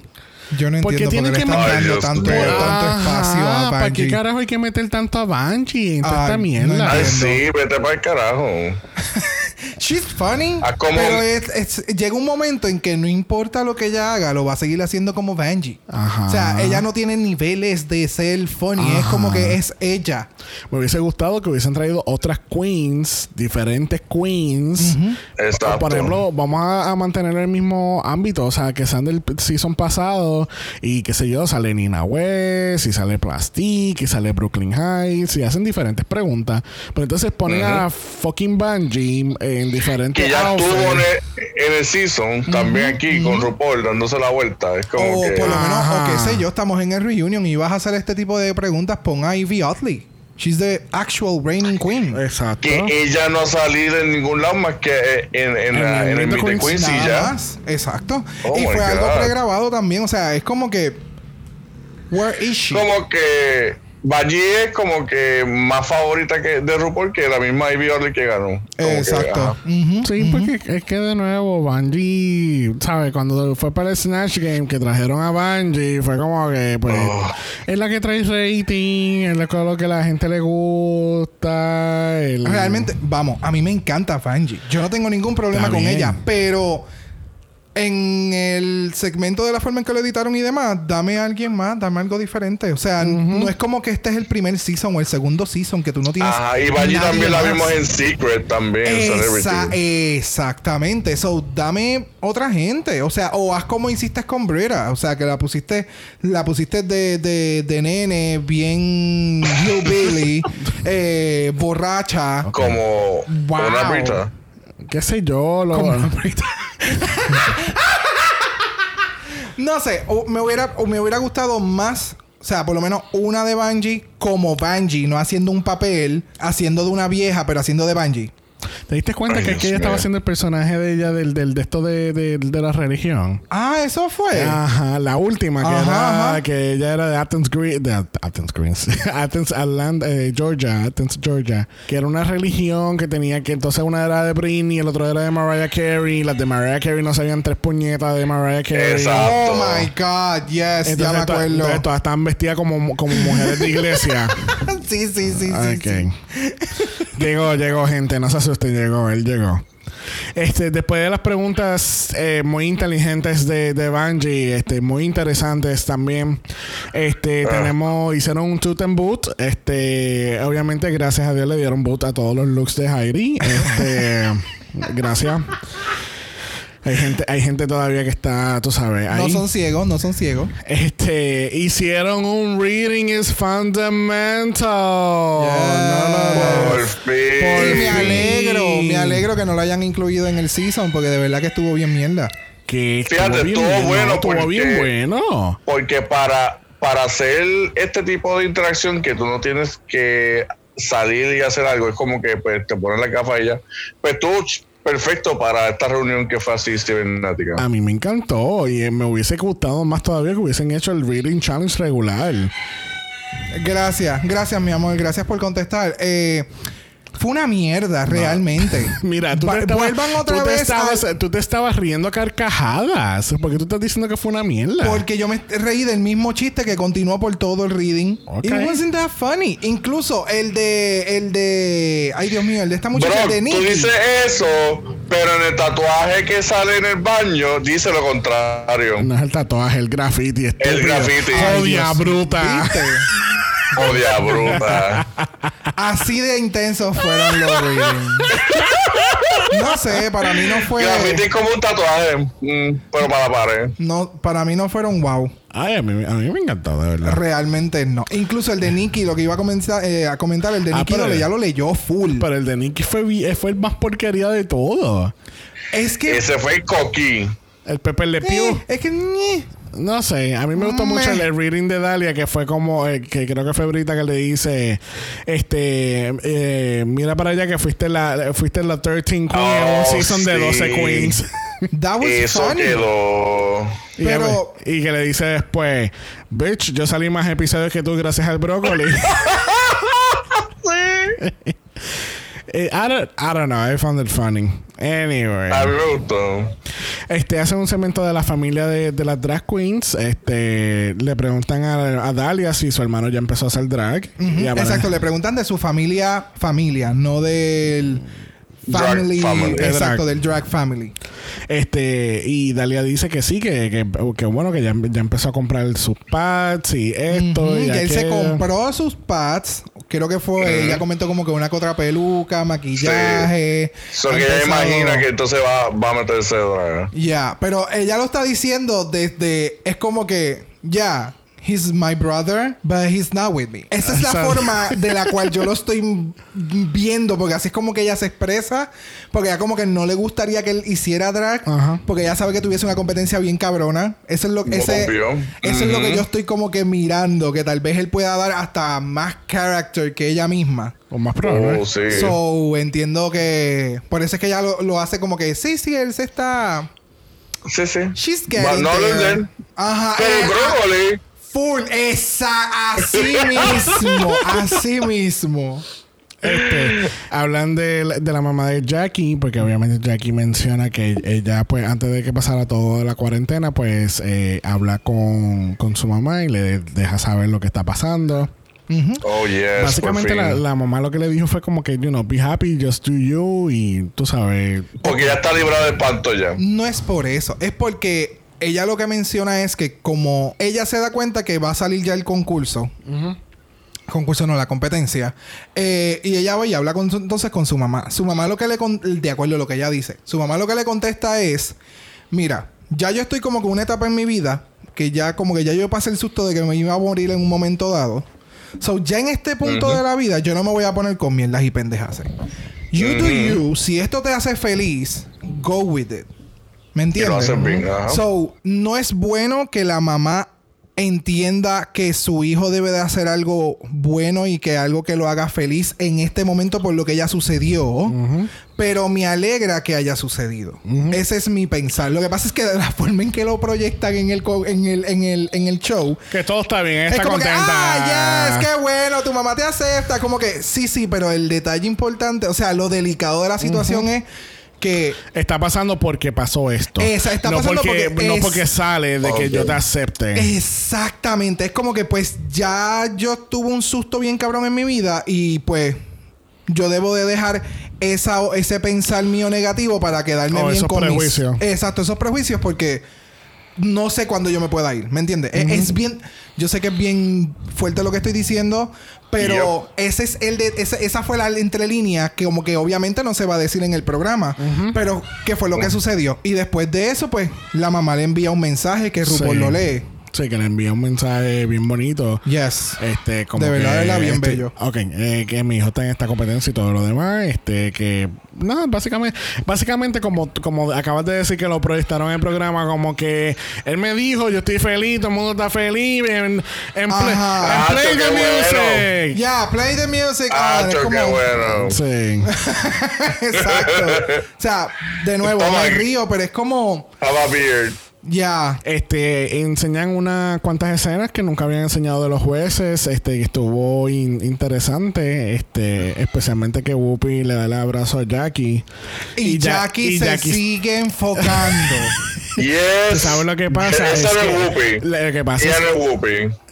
Yo no Porque entiendo por qué están dando tanto, tanto espacio a ¿Para qué Bungie. carajo hay que meter tanto a Bungie en toda Ay, esta no mierda? Ay, sí, vete para el carajo. [laughs] She's funny. Ah, como- Pero es- es- llega un momento en que no importa lo que ella haga, lo va a seguir haciendo como Bungie. Ajá. O sea, ella no tiene niveles de ser funny. Es como que es ella. Me hubiese gustado que hubiesen traído otras queens, diferentes queens. Exacto. O, por ejemplo, vamos a, a mantener el mismo ámbito, o sea, que sean del season pasado y qué sé yo, sale Nina West, y sale Plastic, y sale Brooklyn Heights, y hacen diferentes preguntas. Pero entonces ponen a fucking Bungie en diferentes que ya outfits. estuvo en el, en el season, también aquí con RuPaul dándose la vuelta. Es como O que. por lo menos, Ajá. o qué sé yo, estamos en el reunion y vas a hacer este tipo de preguntas, pon a Ivy Oddly. She's the actual reigning queen. Exacto. Que ella no ha salido en ningún lado más que en, en, En la- el en el Meet the y Nada ya. más. Exacto. Oh y fue algo pregrabado también. O sea, es como que. Where is she? Como que Bungie es como que más favorita que de RuPaul que la misma Ivy Odley que ganó. Como que, Exacto. Sí, porque es que de nuevo, Bungie, ¿sabes? Cuando fue para el Snatch Game que trajeron a Bungie, fue como que, pues, Oh. es la que trae rating, es la lo que a la gente le gusta. el- Realmente, vamos, a mí me encanta Fanji. Yo no tengo ningún problema Está con bien. ella, pero en el segmento de la forma en que lo editaron y demás, dame a alguien más, dame algo diferente. O sea, no es como que este es el primer season o el segundo season que tú no tienes. Ajá, y nadie también la vimos en Secret también, Esa- Celebrity. exactamente. So, dame otra gente. O sea, o haz como hiciste con Brera. O sea, que la pusiste, la pusiste de, de, de nene, bien hillbilly, [laughs] eh, borracha. Como Wow. una Brita. Qué sé yo, lo... [laughs] No sé, o me hubiera, o me hubiera gustado más. O sea, por lo menos una de Bungie como Bungie, no haciendo un papel, haciendo de una vieja, pero haciendo de Bungie. ¿Te diste cuenta Ay, que, Dios ella estaba haciendo el personaje de ella del, del de esto de, de, de la religión? Ah, eso fue. Ajá, la última que Ajá, era ajá. que ella era de Athens Green, de Athens Greens, [laughs] Athens Atlanta, eh, Georgia, Athens Georgia, que era una religión que tenía que entonces una era de Britney, el otro era de Mariah Carey, las de Mariah Carey no sabían tres puñetas de Mariah Carey. Exacto. Oh my God, yes, Entonces, ya me acuerdo. entonces todas estaban vestidas como, como mujeres de iglesia. [laughs] sí, sí, sí, sí. Ok. sí. Llegó, llegó, gente. No se asusten, llegó, él llegó. Este, después de las preguntas eh, muy inteligentes de, de Bungie, este, muy interesantes también. Este, tenemos, hicieron un toot and boot. Este, obviamente, gracias a Dios le dieron boot a todos los looks de Heidi. Este, [laughs] gracias. Hay gente, hay gente todavía que está, tú sabes, ahí. No son ciegos, no son ciegos. Este, hicieron un reading is fundamental. No, no, no. Por Y fin. me alegro, me alegro que no lo hayan incluido en el season porque de verdad que estuvo bien mierda. Que Fíjate, estuvo bien bueno, estuvo porque- bien bueno. Porque para, para hacer este tipo de interacción que tú no tienes que salir y hacer algo, es como que pues, te pones la gafa y ya. Pues tú, perfecto para esta reunión que fue así cibernética. A mí me encantó y eh, me hubiese gustado más todavía que hubiesen hecho el reading challenge regular. Gracias, gracias mi amor, gracias por contestar. Eh, fue una mierda, realmente. [laughs] Mira, tú te, estabas, vuelvan otra tú te vez estabas, al- tú te estabas riendo a carcajadas. Porque tú estás diciendo que fue una mierda. Porque yo me reí del mismo chiste que continuó por todo el reading. Ok. It wasn't that funny. Incluso el de... El de... Ay, Dios mío. El de esta muchacha Bro, de tú Nicky. dices eso, pero en el tatuaje que sale en el baño dice lo contrario. No es el tatuaje, el graffiti. estúpido. graffiti. Jodia Dios. bruta. ¿Viste? [laughs] Odia bruta. Así de intensos fueron los readings. No sé, para mí no fue... Graffiti es como un tatuaje, mm, pero para la pared. No, para mí no fueron wow. Ay, a mí, a mí me encantó, de verdad. Realmente no. Incluso el de Nicky, lo que iba a comentar, eh, a comentar, el de Ah, Nicky pero- lo- ya lo leyó full. Pero el de Nicky fue, vi- eh, fue el más porquería de todo. es que... Ese fue el coquí. El Pepe Le Pew. eh, es que... ñe. No sé, a mí me gustó mucho el, el reading de Dalia, que fue como, eh, que creo que fue Brita que le dice, este, eh, mira para allá que fuiste la, fuiste la 13 Queen en un Oh, season de sí. 12 Queens. That was Eso funny. quedó. y, Pero- y que le dice después, bitch, yo salí más episodios que tú gracias al brócoli. [laughs] [laughs] Eh, I, don't, I don't know, I found it funny. Anyway. A mí me gustó. Este hace un segmento de la familia de, de las drag queens. Este le preguntan a, a Dalia si su hermano ya empezó a hacer drag. Y Exacto, le preguntan de su familia, familia, no del Drag family, family. exacto, Drag. del drag family. Este, y Dalia dice que sí, que, que, que bueno, que ya, ya empezó a comprar sus pads y esto. Y que él se compró sus pads, creo que fue, ella comentó como que una otra peluca, maquillaje. So ha que ella imagina que entonces va, va a meterse droga. Ya, pero ella lo está diciendo desde, es como que, ya, He's my brother, but he's not with me. Esa es la forma de la cual yo lo estoy viendo, porque así es como que ella se expresa, porque ella como que no le gustaría que él hiciera drag, Ajá. porque ella sabe que tuviese una competencia bien cabrona. Eso es lo, Como ese, eso es lo que yo estoy como que mirando, que tal vez él pueda dar hasta más character que ella misma. O más probable. Oh, sí. So, entiendo que... Por eso es que ella lo, lo hace como que... Sí, sí, él se está... sí, sí. She's But getting no there. Ajá. Pero eh, brócoli. Full, esa, así mismo, así mismo. Este, hablan de, la- de la mamá de Jackie, porque obviamente Jackie menciona que ella, pues, antes de que pasara toda la cuarentena, pues, eh, habla con, con su mamá y le deja saber lo que está pasando. Oh, yes. Básicamente, la, mamá lo que le dijo fue como que, you know, be happy, just do you, y tú sabes. Porque ya está librada del panto ya. No es por eso, es porque ella lo que menciona es que como ella se da cuenta que va a salir ya el concurso, concurso no, la competencia, eh, y ella va y habla con su- entonces con su mamá. Su mamá lo que le, con- de acuerdo a lo que ella dice, su mamá lo que le contesta es, mira, ya yo estoy como con una etapa en mi vida, que ya como que ya yo pasé el susto de que me iba a morir en un momento dado. So, ya en este punto de la vida, yo no me voy a poner con mierdas y pendejas. You do you. Si esto te hace feliz, go with it. ¿Me entiendes? lo hacen bien, ajá. So, no es bueno que la mamá entienda que su hijo debe de hacer algo bueno y que algo que lo haga feliz en este momento por lo que ya sucedió. Pero me alegra que haya sucedido. Ese es mi pensar. Lo que pasa es que de la [laughs] forma en que lo proyectan en el, en el, en el, en el show, Que todo está bien, está es como contenta. que, ah, yes, qué bueno, tu mamá te acepta. Como que, sí, sí, pero el detalle importante, o sea, lo delicado de la situación es que Está pasando porque pasó esto. Esa, está no pasando porque, porque no es- porque sale de que yo te acepte. exactamente, es como que pues ya yo tuve un susto bien cabrón en mi vida y pues yo debo de dejar esa, ese pensar mío negativo para quedarme Oh, bien esos con mis- prejuicios. Exacto, esos prejuicios porque no sé cuándo yo me pueda ir, ¿me entiendes? Es- Es bien, yo sé que es bien fuerte lo que estoy diciendo, pero ese es el de, esa, esa fue la entrelínea que como que obviamente no se va a decir en el programa, pero ¿qué fue lo que sucedió? Y después de eso, pues, la mamá le envía un mensaje que RuPaul Sí. lo lee. Sí, que le envía un mensaje bien bonito. Yes. Este, como De verdad, que, verdad, bien este, bello. Ok, eh, que mi hijo está en esta competencia y todo lo demás. Este, que. No, básicamente, básicamente como, como acabas de decir que lo proyectaron en el programa, como que él me dijo, yo estoy feliz, todo el mundo está feliz. En, en, play, Ajá. en Ah, play the bueno. music. Ya, play the music. Ah, Ah, es qué como- bueno. Sí. [laughs] Exacto. O sea, de nuevo, me río, pero es como. Have a beard. Ya. Este, enseñan unas cuantas escenas que nunca habían enseñado de los jueces. Este, que estuvo in- interesante. Este, especialmente que Whoopi le da el abrazo a Jackie. Y, Ja- Jackie y se Jackie- sigue enfocando. [laughs] Yes. ¿Sabes lo que pasa? Esa Es que-. Lo que pasa Ella es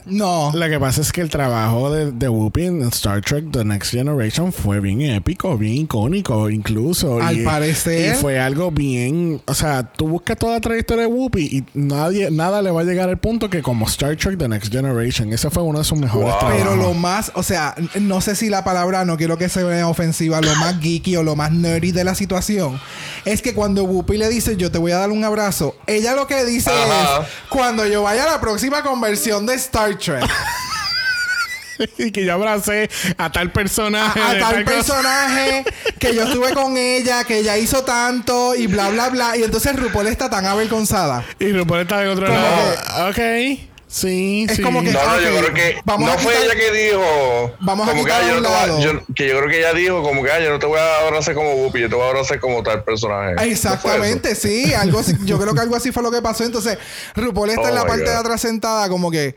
no. Lo que pasa es que el trabajo de, de Whoopi en Star Trek The Next Generation fue bien épico, bien icónico incluso. Al y, parecer. Y fue algo bien... O sea, tú buscas toda la trayectoria de Whoopi y nadie, nada le va a llegar al punto que como Star Trek The Next Generation. Ese fue uno de sus mejores Wow. trabajos. Pero lo más, o sea, no sé si la palabra, no quiero que se vea ofensiva, lo más geeky o lo más nerdy de la situación, es que cuando Whoopi le dice, yo te voy a dar un abrazo, ella lo que dice Ajá. es, cuando yo vaya a la próxima conversión de Star Y [laughs] que yo abracé a tal personaje. a tal personaje que yo estuve con ella, que ella hizo tanto y bla, bla, bla. Y entonces RuPaul está tan avergonzada. Y RuPaul está de otro Como lado. Ok. Sí, Es sí. como que- No, no, yo creo que vamos no a fue quitar- ella que dijo. Vamos a como que, quitar ah, yo a un no te voy a- lado. yo- que yo creo que ella dijo como que ah, yo no te voy a abrazar como Whoopi, yo te voy a abrazar como tal personaje. Exactamente, sí, algo así- yo creo que algo así fue lo que pasó. Entonces, RuPaul está Oh en la my parte de atrás sentada, como que,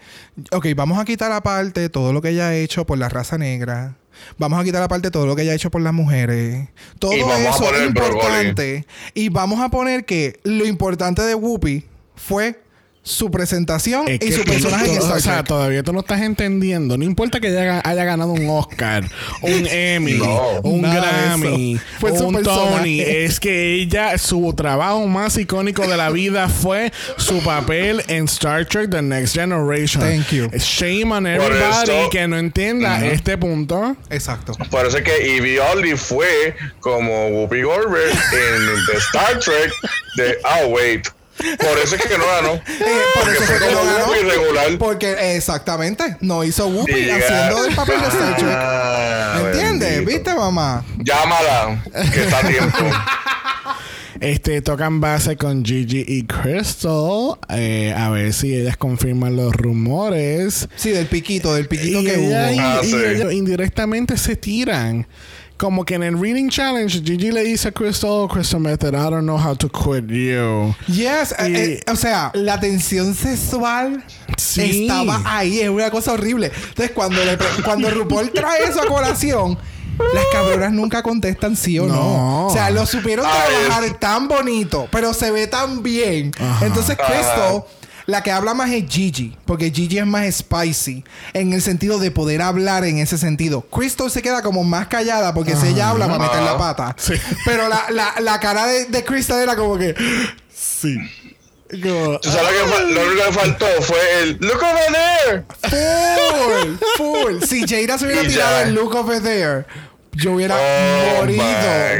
ok, vamos a quitar aparte todo lo que ella ha hecho por la raza negra. Vamos a quitar aparte todo lo que ella ha hecho por las mujeres. Todo a eso es importante. Y vamos a poner que lo importante de Whoopi fue su presentación Es y su personaje en Star O sea, Trek. todavía tú no estás entendiendo. No importa que ella haya ganado un Oscar, un Emmy, No. un Grammy. Fue un personaje. Tony. Es que ella, su trabajo más icónico de la vida fue su papel en Star Trek The Next Generation. Thank you. Shame on everybody que no entienda este punto. Exacto. Parece que Evie Oddly fue como Whoopi Goldberg en The Star Trek de Oh wait. Por eso es que no ganó. [laughs] Eh, por Porque eso fue como no ganó. Whoopi regular. Porque exactamente, no hizo Whoopi Y llega- haciendo del papel de Star Trek. Ah, ¿Me entiendes? ¿Viste, mamá? Llámala, que está a tiempo. [laughs] Este, tocan base con Gigi y Crystal. eh, a ver si ellas confirman los rumores. Sí, del piquito, del piquito Y, que ella- hubo. y- Ah, y sí. ellos indirectamente se tiran. Como que en el Reading Challenge, Gigi le dice a Crystal, Crystal Method, I don't know how to quit you. Yes, eh, Y- eh, o sea, la tensión sexual Sí. estaba ahí, es una cosa horrible. Entonces, cuando, le cuando RuPaul trae eso a colación, las cabronas nunca contestan sí o no. No. O sea, lo supieron trabajar tan bonito, pero se ve tan bien. Ajá. Entonces. Crystal, la que habla más es Gigi, porque Gigi es más spicy en el sentido de poder hablar en ese sentido. Crystal se queda como más callada porque si ella habla va a meter la Ajá. pata. Sí. Pero la, la, la cara de, de Crystal era como que. Sí. Como- ¿Tú sabes lo que, lo único que faltó fue el Look over there. Full, full. Si Jada se hubiera tirado el look over there, yo hubiera Oh morido,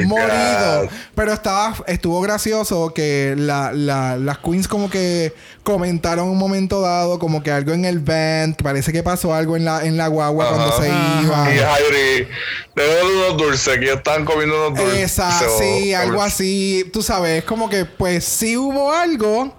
morido. God. Pero estaba, estuvo gracioso que la, la- las queens como que comentaron un momento dado, como que algo en el band, que parece que pasó algo en la, en la guagua Ajá. cuando se iba. Y Jairi, le unos dulces, que ellos estaban comiendo unos dulces. Esa, So, sí, algo así. Tú sabes, como que pues sí hubo algo,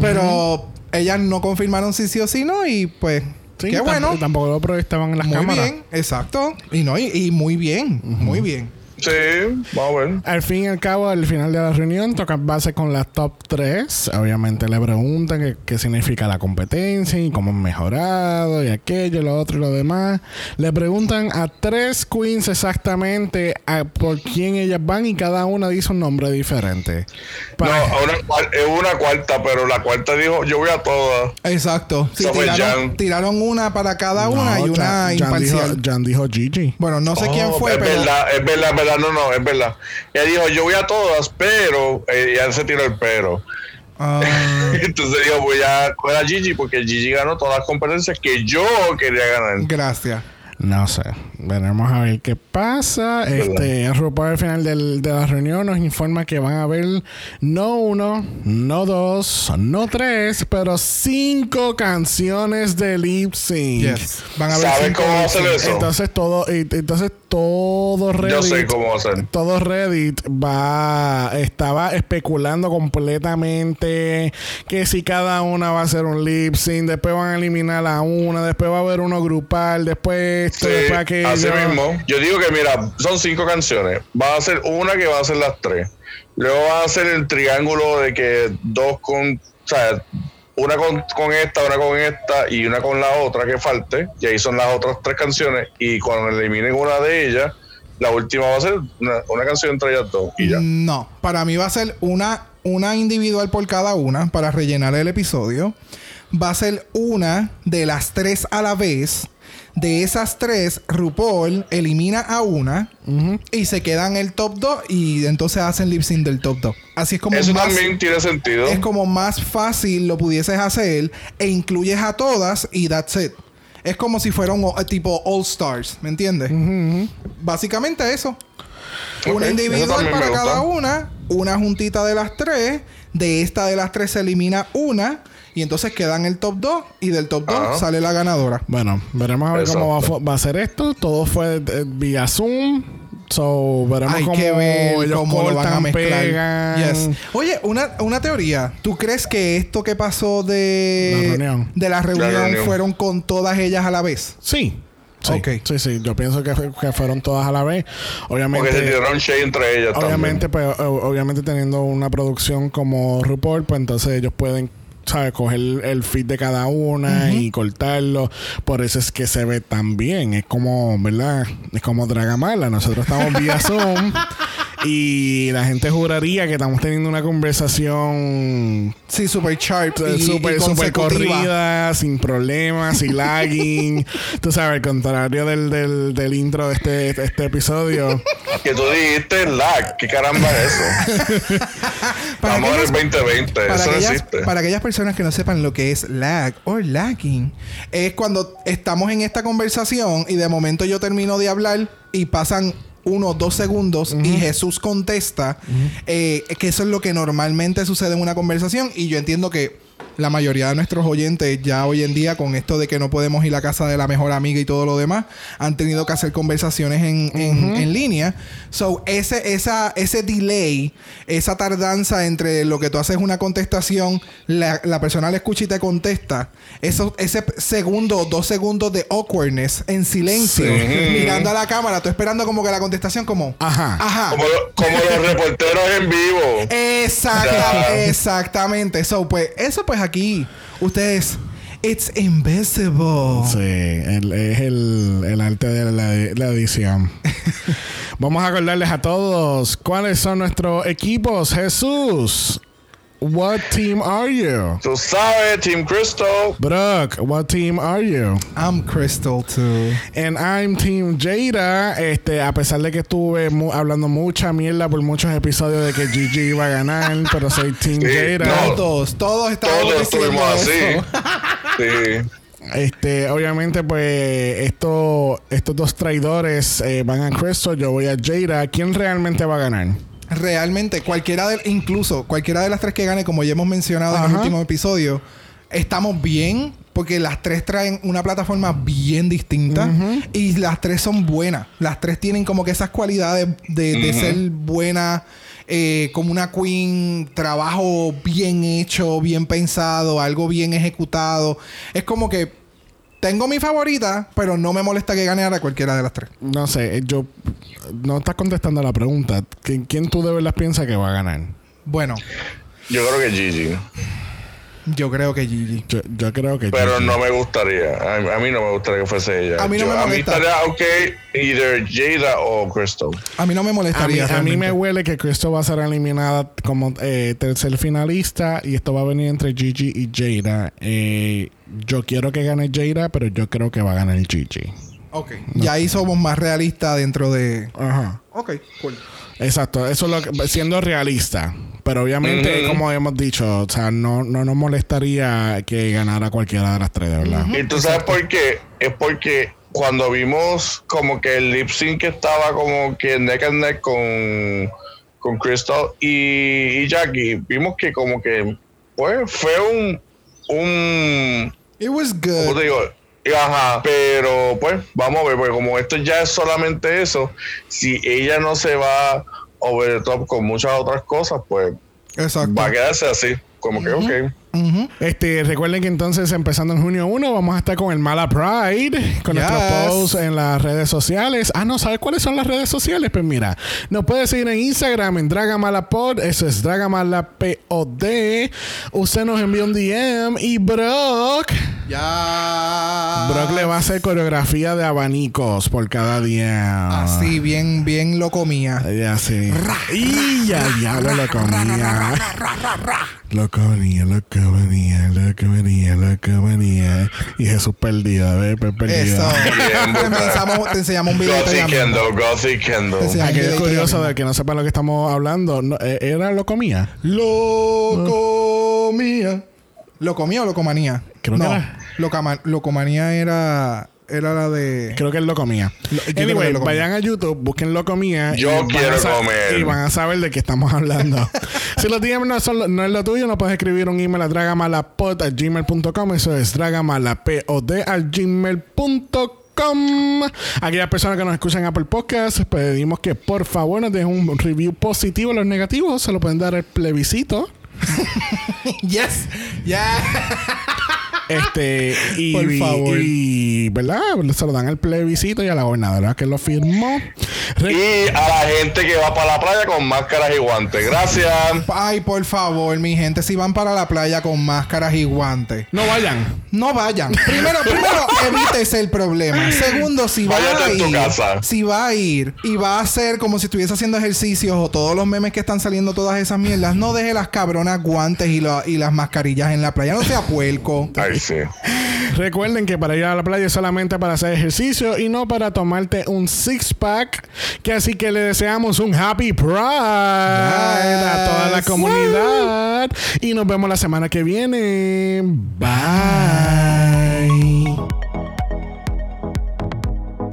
pero ellas no confirmaron si sí o si no y pues Sí, qué bueno. Tampoco lo proyectaban en las Muy cámaras. bien, exacto. Y no, y, y muy bien, muy bien. Sí, vamos a ver. Al fin y al cabo, al final de la reunión, tocan base con las top 3. Obviamente le preguntan qué, qué significa la competencia y cómo han mejorado y aquello, lo otro y lo demás. Le preguntan a tres queens exactamente a por quién ellas van y cada una dice un nombre diferente. No, Para- a una, cual- es una cuarta, pero la cuarta dijo, yo voy a todas. Exacto. Sí, tiraron, una para cada una y una Jan- Jan imparcial. dijo, Jan dijo Gigi. Bueno, no sé Oh, quién fue, es pero. verdad, es verdad, es verdad, no, no, es verdad. Ella dijo, yo voy a todas, pero, eh, ya se tiró el pero. Ah, [laughs] Entonces dijo, voy a coger a Gigi porque Gigi ganó todas las competencias que yo quería ganar. gracias. No sé. Veremos a ver qué pasa. Este, RuPaul al final del- de la reunión nos informa que van a haber no uno, no dos, no tres, pero cinco canciones de lip sync. Yes. Van a ver ¿Sabes cinco cómo hacer eso? Entonces todo, y- entonces todo Reddit, Yo sé cómo hacer. todo Reddit va, estaba especulando completamente que si cada una va a ser un lip sync, después van a eliminar a una, después va a haber uno grupal, después esto, Sí, después aquello. Así mismo. Yo digo que, mira, son cinco canciones. Va a ser una que va a ser las tres. Luego va a ser el triángulo de que dos con, o sea, una con, con esta, una con esta y una con la otra que falte. Y ahí son las otras tres canciones. Y cuando eliminen una de ellas, la última va a ser una, una canción entre ellas dos. Y ya. No, para mí va a ser una, una individual por cada una para rellenar el episodio. Va a ser una de las tres a la vez. De esas tres, RuPaul elimina a una y se quedan el top 2 y entonces hacen lip sync del top 2. Así es como Eso más, también tiene sentido. es como más fácil lo pudieses hacer e incluyes a todas y that's it. Es como si fuera un o- tipo All Stars, ¿me entiendes? Básicamente eso. Eso individual para cada una, una juntita de las tres. De esta de las tres se elimina una. Y entonces quedan el top 2. Y del top 2 Ajá. sale la ganadora. Bueno, veremos a ver cómo va, va a ser esto. Todo fue eh, vía Zoom. So, veremos Hay cómo que ver ellos cómo lo van a cortan, mezclar. pegan. Yes. Oye, una, una teoría. ¿Tú crees que esto que pasó de La reunión. de la reunión, reunión. fueron con todas ellas a la vez? Sí. Sí, sí, sí. Yo pienso que, que fueron todas a la vez. Obviamente. Porque se tiraron shade entre ellas Obviamente, pues, obviamente teniendo una producción como RuPaul, pues entonces ellos pueden, ¿sabes? Coger el feed de cada una y cortarlo. Por eso es que se ve tan bien. Es como, ¿verdad? Es como Dragamala. Nosotros estamos vía [laughs] Zoom y la gente juraría que estamos teniendo una conversación Sí, super sharp y, súper y súper consecutiva. corrida, sin problemas, sin lagging. [laughs] Tú sabes, al contrario del, del, del intro de este, de este episodio. Que tú dijiste lag. ¿Qué caramba es eso? [laughs] Para Vamos a ver el aquellas- 2020. Para eso aquellas, existe. para aquellas personas que no sepan lo que es lag o lagging, es cuando estamos en esta conversación y de momento yo termino de hablar y pasan uno, dos segundos y Jesús contesta, eh, que eso es lo que normalmente sucede en una conversación y yo entiendo que la mayoría de nuestros oyentes ya hoy en día con esto de que no podemos ir a casa de la mejor amiga y todo lo demás, han tenido que hacer conversaciones en, en- en línea. So, ese, esa, ese delay, esa tardanza entre lo que tú haces una contestación, la, la persona le escucha y te contesta, eso, ese segundo, dos segundos de awkwardness en silencio, Sí. mirando a la cámara, tú esperando como que la contestación como... Ajá. Ajá. Como, lo- como los reporteros en vivo. Exacta- exactamente. So, pues, eso pues aquí, ustedes, it's invisible. Sí, el- es el, el arte de la, la edición. [laughs] Vamos a acordarles a todos cuáles son nuestros equipos. Jesús, what team are you? Tú sabes, Team Crystal. Brock, what team are you? I'm Crystal too. And I'm Team Jada. Este, a pesar de que estuve mu- hablando mucha mierda por muchos episodios de que Gigi iba a ganar, pero soy Team Sí, Jada. no. Todos, todos estábamos Todos estuvimos así. [laughs] Sí. Este, obviamente, pues, esto, estos dos traidores eh, van a Crystal, yo voy a Jada. ¿Quién realmente va a ganar? Realmente, cualquiera de, incluso cualquiera de las tres que gane, como ya hemos mencionado en el último episodio, estamos bien porque las tres traen una plataforma bien distinta y las tres son buenas. Las tres tienen como que esas cualidades de, de ser buenas. eh, como una queen, trabajo bien hecho, bien pensado, algo bien ejecutado. Es como que tengo mi favorita, pero no me molesta que gane a cualquiera de las tres. No sé, eh, yo... No estás contestando la pregunta. ¿Quién, quién tú de verdad piensas que va a ganar? Bueno, Yo creo que Gigi. yo creo que Gigi. Yo, yo creo que... Pero Gigi. no me gustaría. A, a mí no me gustaría que fuese ella. A mí no Yo- me a mí molesta. estaría ok, either Jada o Crystal. A mí no me A mí, molestaría. a mí me huele que Crystal va a ser eliminada como eh, tercer finalista y esto va a venir entre Gigi y Jada. Eh, yo quiero que gane Jada, pero yo creo que va a ganar Gigi. Ok. Ya ahí somos más realistas dentro de. Ajá. Ok, cool. Exacto, eso es lo que, siendo realista. Pero obviamente, como hemos dicho, o sea, no, no nos molestaría que ganara cualquiera de las tres, de verdad. Y tú sabes por qué? Es porque cuando vimos como que el lip sync que estaba como que neck and neck con, con Crystal y, y Jackie, vimos que como que pues fue un un It was ¿cómo good. te digo? Ajá, pero pues vamos a ver, porque como esto ya es solamente eso, si ella no se va over the top con muchas otras cosas, pues Exacto. va a quedarse así, como que ok. Este, recuerden que entonces empezando en junio 1 vamos a estar con el Mala Pride, con Yes. nuestros posts en las redes sociales. Ah, no, ¿sabes cuáles son las redes sociales? Pues mira, nos puedes seguir en Instagram en Dragamalapod, eso es Dragamalapod. Usted nos envía un DM y Brock, Ya. Brock le va a hacer coreografía de abanicos por cada día. Así, bien, bien lo comía. Ya sí. Y ya, ya lo, lo comía. Lo comía, lo comía, lo comía, lo comía. Y Jesús perdida, Eso. Perdida. Bien, te, enseñamos, te enseñamos un video mismo. Kendall, Gothy Kendall. Aquello curioso de que no sepa lo que estamos hablando. No, eh, ¿Era lo comía? Lo comía. ¿Lo comía o locomanía? Creo que no. era- Locama- locomanía era, era la de. Creo que él lo comía. Yo anyway, él lo comía. vayan a YouTube, busquen lo comía. Yo y van a quiero comer. Y van a saber de qué estamos hablando. [laughs] si los DM no, son, lo- no es lo tuyo, no puedes escribir un email a dragamalapod.gmail.com. Eso es dragamalapod al gmail.com. Aquellas personas que nos escuchan en Apple Podcasts, pedimos que por favor nos dejen un review positivo. Los negativos se lo pueden dar el plebiscito. [laughs] yes. Ya. Este, y, Por favor. y, ¿verdad? Se lo dan al plebiscito y a la gobernadora que lo firmó. Re- Y a la gente que va para la playa con máscaras y guantes. Gracias. Ay, por favor, mi gente, si van para la playa con máscaras y guantes, no vayan. no vayan. Primero, [laughs] primero, evítese el problema. Segundo, si va Váyate a en tu ir, casa. si va a ir y va a hacer como si estuviese haciendo ejercicios o todos los memes que están saliendo, todas esas mierdas, no deje las cabronas guantes y, la- y las mascarillas en la playa. No sea puerco. Ay, sí. Recuerden que para ir a la playa es solamente para hacer ejercicio y no para tomarte un six pack. Que así que le deseamos un happy pride a toda la comunidad. Y nos vemos la semana que viene. Bye.